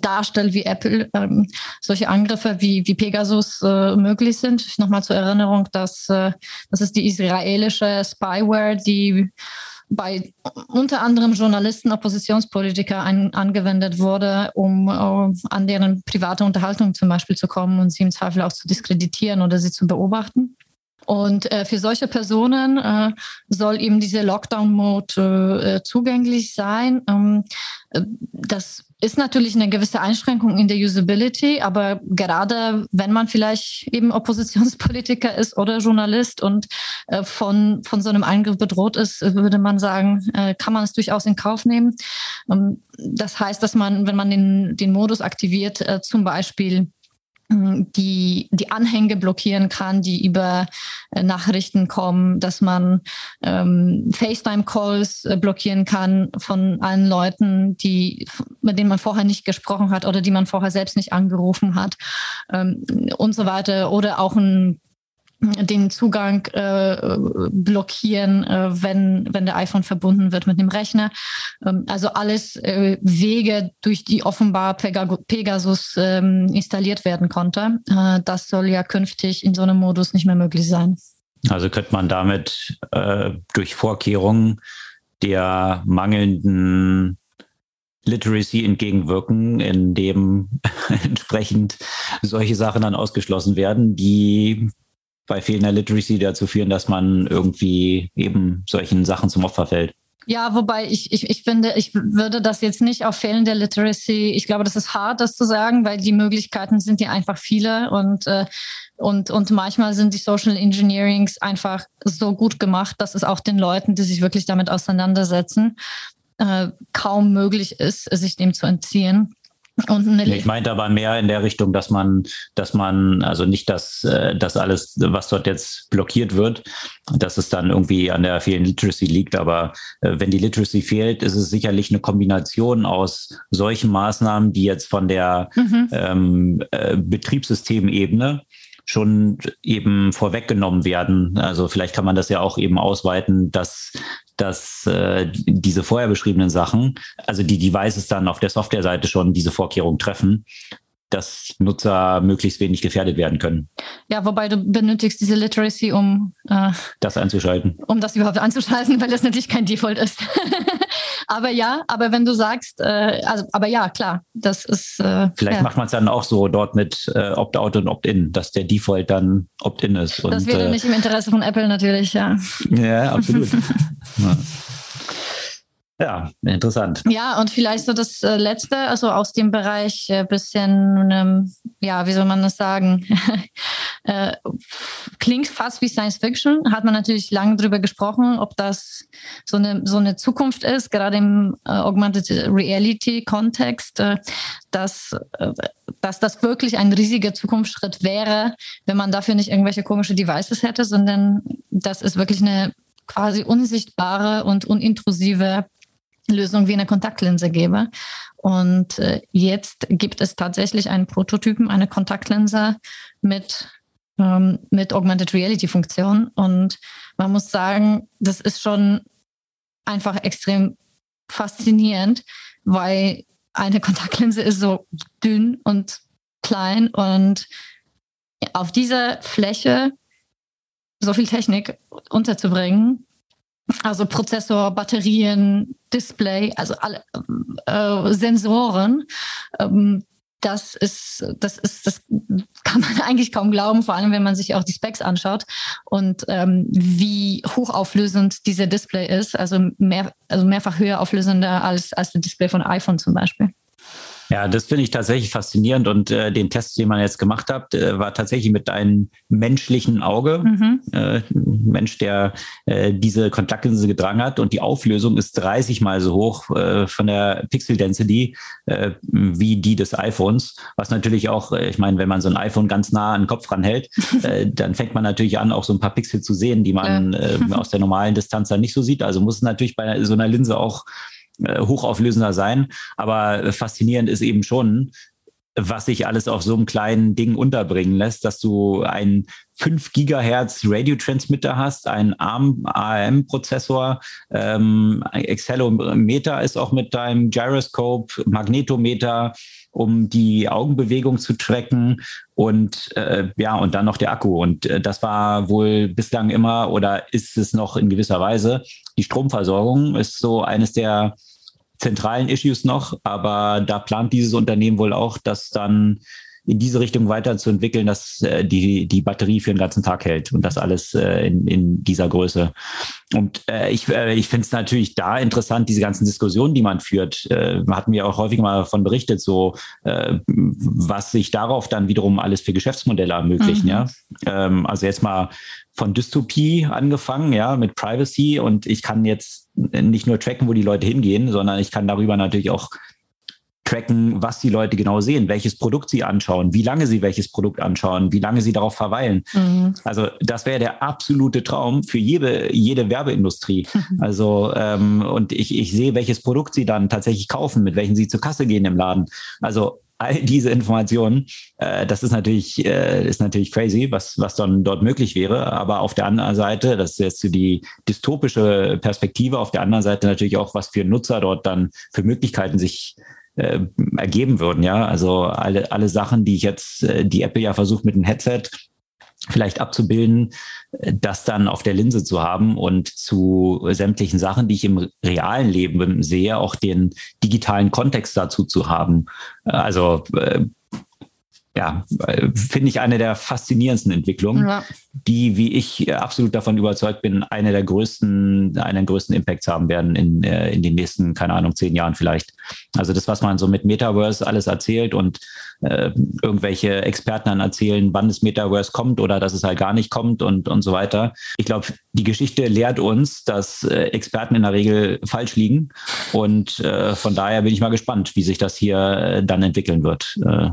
darstellt, wie Apple ähm, solche Angriffe wie, wie Pegasus äh, möglich sind. Nochmal zur Erinnerung, dass äh, das ist die israelische Spyware, die bei unter anderem Journalisten, Oppositionspolitiker ein, angewendet wurde, um uh, an deren private Unterhaltung zum Beispiel zu kommen und sie im Zweifel auch zu diskreditieren oder sie zu beobachten. Und äh, für solche Personen äh, soll eben dieser Lockdown-Mode äh, zugänglich sein. Ähm, äh, das ist natürlich eine gewisse Einschränkung in der Usability, aber gerade wenn man vielleicht eben Oppositionspolitiker ist oder Journalist und äh, von, von so einem Eingriff bedroht ist, würde man sagen, äh, kann man es durchaus in Kauf nehmen. Ähm, das heißt, dass man, wenn man den, den Modus aktiviert, äh, zum Beispiel die, die Anhänge blockieren kann, die über äh, Nachrichten kommen, dass man ähm, FaceTime-Calls äh, blockieren kann von allen Leuten, die, mit denen man vorher nicht gesprochen hat oder die man vorher selbst nicht angerufen hat ähm, und so weiter. Oder auch ein den Zugang äh, blockieren, äh, wenn, wenn der iPhone verbunden wird mit dem Rechner. Ähm, also alles äh, Wege, durch die offenbar Pegasus ähm, installiert werden konnte. Äh, das soll ja künftig in so einem Modus nicht mehr möglich sein. Also könnte man damit äh, durch Vorkehrungen der mangelnden Literacy entgegenwirken, indem entsprechend solche Sachen dann ausgeschlossen werden, die bei fehlender Literacy dazu führen, dass man irgendwie eben solchen Sachen zum Opfer fällt. Ja, wobei ich, ich, ich finde, ich würde das jetzt nicht auf fehlende Literacy, ich glaube, das ist hart, das zu sagen, weil die Möglichkeiten sind ja einfach viele und, äh, und, und manchmal sind die Social Engineerings einfach so gut gemacht, dass es auch den Leuten, die sich wirklich damit auseinandersetzen, äh, kaum möglich ist, sich dem zu entziehen. Ich meinte aber mehr in der Richtung, dass man, dass man, also nicht, dass äh, das alles, was dort jetzt blockiert wird, dass es dann irgendwie an der fehlenden Literacy liegt. Aber äh, wenn die Literacy fehlt, ist es sicherlich eine Kombination aus solchen Maßnahmen, die jetzt von der mhm. ähm, äh, Betriebssystemebene schon eben vorweggenommen werden. Also vielleicht kann man das ja auch eben ausweiten, dass dass äh, diese vorher beschriebenen Sachen, also die Devices dann auf der Softwareseite schon diese Vorkehrungen treffen, dass Nutzer möglichst wenig gefährdet werden können. Ja, wobei du benötigst diese Literacy, um äh, das einzuschalten. Um das überhaupt anzuschalten, weil das natürlich kein Default ist. aber ja, aber wenn du sagst, äh, also, aber ja, klar, das ist. Äh, Vielleicht ja. macht man es dann auch so dort mit äh, Opt-out und Opt-in, dass der Default dann Opt-in ist. Das und, wäre äh, nicht im Interesse von Apple natürlich, ja. Ja, absolut. ja. Ja, interessant. Ja, und vielleicht so das äh, Letzte, also aus dem Bereich äh, bisschen, ähm, ja, wie soll man das sagen? äh, klingt fast wie Science Fiction. Hat man natürlich lange darüber gesprochen, ob das so eine, so eine Zukunft ist, gerade im äh, Augmented Reality Kontext, äh, dass, dass das wirklich ein riesiger Zukunftsschritt wäre, wenn man dafür nicht irgendwelche komische Devices hätte, sondern das ist wirklich eine quasi unsichtbare und unintrusive Lösung wie eine Kontaktlinse gebe. Und äh, jetzt gibt es tatsächlich einen Prototypen, eine Kontaktlinse mit, ähm, mit Augmented Reality Funktion. Und man muss sagen, das ist schon einfach extrem faszinierend, weil eine Kontaktlinse ist so dünn und klein und auf dieser Fläche so viel Technik unterzubringen, also Prozessor, Batterien, Display, also alle äh, Sensoren. Ähm, das ist, das ist, das kann man eigentlich kaum glauben, vor allem wenn man sich auch die Specs anschaut und ähm, wie hochauflösend dieser Display ist, also mehr, also mehrfach höher auflösender als, als das Display von iPhone zum Beispiel. Ja, das finde ich tatsächlich faszinierend und äh, den Test, den man jetzt gemacht hat, äh, war tatsächlich mit einem menschlichen Auge. Mhm. Äh, Mensch, der äh, diese Kontaktlinse getragen hat und die Auflösung ist 30 mal so hoch äh, von der Pixel Density äh, wie die des iPhones, was natürlich auch, ich meine, wenn man so ein iPhone ganz nah an den Kopf ranhält, dann fängt man natürlich an, auch so ein paar Pixel zu sehen, die man äh, aus der normalen Distanz dann nicht so sieht. Also muss es natürlich bei so einer Linse auch äh, hochauflösender sein. Aber faszinierend ist eben schon, was sich alles auf so einem kleinen Ding unterbringen lässt, dass du einen 5 Gigahertz Radiotransmitter hast, einen ARM AM-Prozessor, ähm, Accelerometer ist auch mit deinem Gyroscope, Magnetometer, um die Augenbewegung zu tracken und äh, ja, und dann noch der Akku. Und äh, das war wohl bislang immer oder ist es noch in gewisser Weise. Die Stromversorgung ist so eines der zentralen Issues noch, aber da plant dieses Unternehmen wohl auch, dass dann in diese Richtung weiterzuentwickeln, dass äh, die, die Batterie für den ganzen Tag hält und das alles äh, in, in dieser Größe. Und äh, ich, äh, ich finde es natürlich da interessant, diese ganzen Diskussionen, die man führt. Äh, hatten wir auch häufig mal davon berichtet, so äh, was sich darauf dann wiederum alles für Geschäftsmodelle ermöglichen. Mhm. Ja? Ähm, also jetzt mal von Dystopie angefangen, ja, mit Privacy und ich kann jetzt nicht nur tracken, wo die Leute hingehen, sondern ich kann darüber natürlich auch tracken, was die Leute genau sehen, welches Produkt sie anschauen, wie lange sie welches Produkt anschauen, wie lange sie darauf verweilen. Mhm. Also das wäre der absolute Traum für jede, jede Werbeindustrie. Mhm. Also ähm, und ich, ich sehe, welches Produkt sie dann tatsächlich kaufen, mit welchen sie zur Kasse gehen im Laden. Also all diese Informationen, äh, das ist natürlich, äh, ist natürlich crazy, was, was dann dort möglich wäre. Aber auf der anderen Seite, das ist jetzt so die dystopische Perspektive, auf der anderen Seite natürlich auch, was für Nutzer dort dann für Möglichkeiten sich äh, ergeben würden. Ja, also alle, alle Sachen, die ich jetzt, äh, die Apple ja versucht mit dem Headset vielleicht abzubilden, äh, das dann auf der Linse zu haben und zu sämtlichen Sachen, die ich im realen Leben sehe, auch den digitalen Kontext dazu zu haben. Also äh, ja, finde ich eine der faszinierendsten Entwicklungen, ja. die, wie ich absolut davon überzeugt bin, eine der größten, einen der größten Impacts haben werden in, äh, in den nächsten, keine Ahnung, zehn Jahren vielleicht. Also das, was man so mit Metaverse alles erzählt und äh, irgendwelche Experten dann erzählen, wann das Metaverse kommt oder dass es halt gar nicht kommt und, und so weiter. Ich glaube, die Geschichte lehrt uns, dass äh, Experten in der Regel falsch liegen. Und äh, von daher bin ich mal gespannt, wie sich das hier äh, dann entwickeln wird. Äh,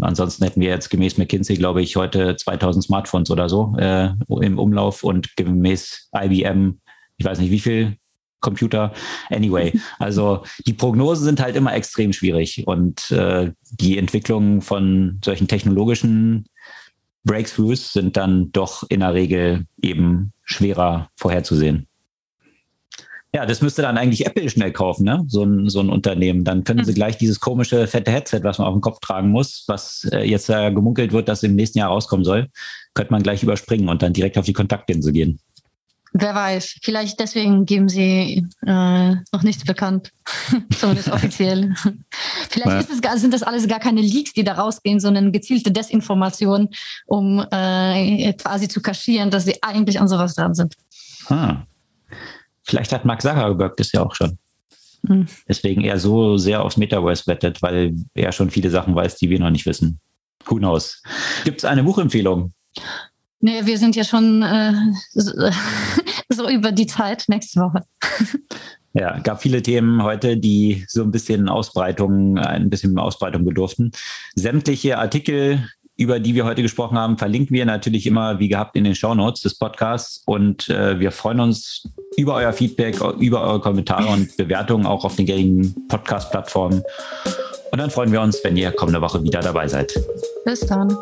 ansonsten hätten wir jetzt gemäß McKinsey, glaube ich, heute 2000 Smartphones oder so im Umlauf und gemäß IBM, ich weiß nicht wie viel, Computer. Anyway, also die Prognosen sind halt immer extrem schwierig und äh, die Entwicklung von solchen technologischen Breakthroughs sind dann doch in der Regel eben schwerer vorherzusehen. Ja, das müsste dann eigentlich Apple schnell kaufen, ne? So ein, so ein Unternehmen. Dann können sie hm. gleich dieses komische fette Headset, was man auf dem Kopf tragen muss, was äh, jetzt äh, gemunkelt wird, dass im nächsten Jahr rauskommen soll, könnte man gleich überspringen und dann direkt auf die Kontaktlinse gehen. Wer weiß, vielleicht deswegen geben sie äh, noch nichts bekannt, zumindest offiziell. vielleicht gar, sind das alles gar keine Leaks, die da rausgehen, sondern gezielte Desinformation, um äh, quasi zu kaschieren, dass sie eigentlich an sowas dran sind. Ah. Vielleicht hat Mark Zuckerberg das ja auch schon. Hm. Deswegen er so sehr aufs Metaverse wettet, weil er schon viele Sachen weiß, die wir noch nicht wissen. Who knows? Gibt es eine Buchempfehlung? Nee, wir sind ja schon äh, so über die Zeit nächste Woche. Ja, gab viele Themen heute, die so ein bisschen Ausbreitung, ein bisschen Ausbreitung bedurften. Sämtliche Artikel, über die wir heute gesprochen haben, verlinken wir natürlich immer wie gehabt in den Show Notes des Podcasts und äh, wir freuen uns über euer Feedback, über eure Kommentare und Bewertungen auch auf den gängigen Podcast-Plattformen. Und dann freuen wir uns, wenn ihr kommende Woche wieder dabei seid. Bis dann.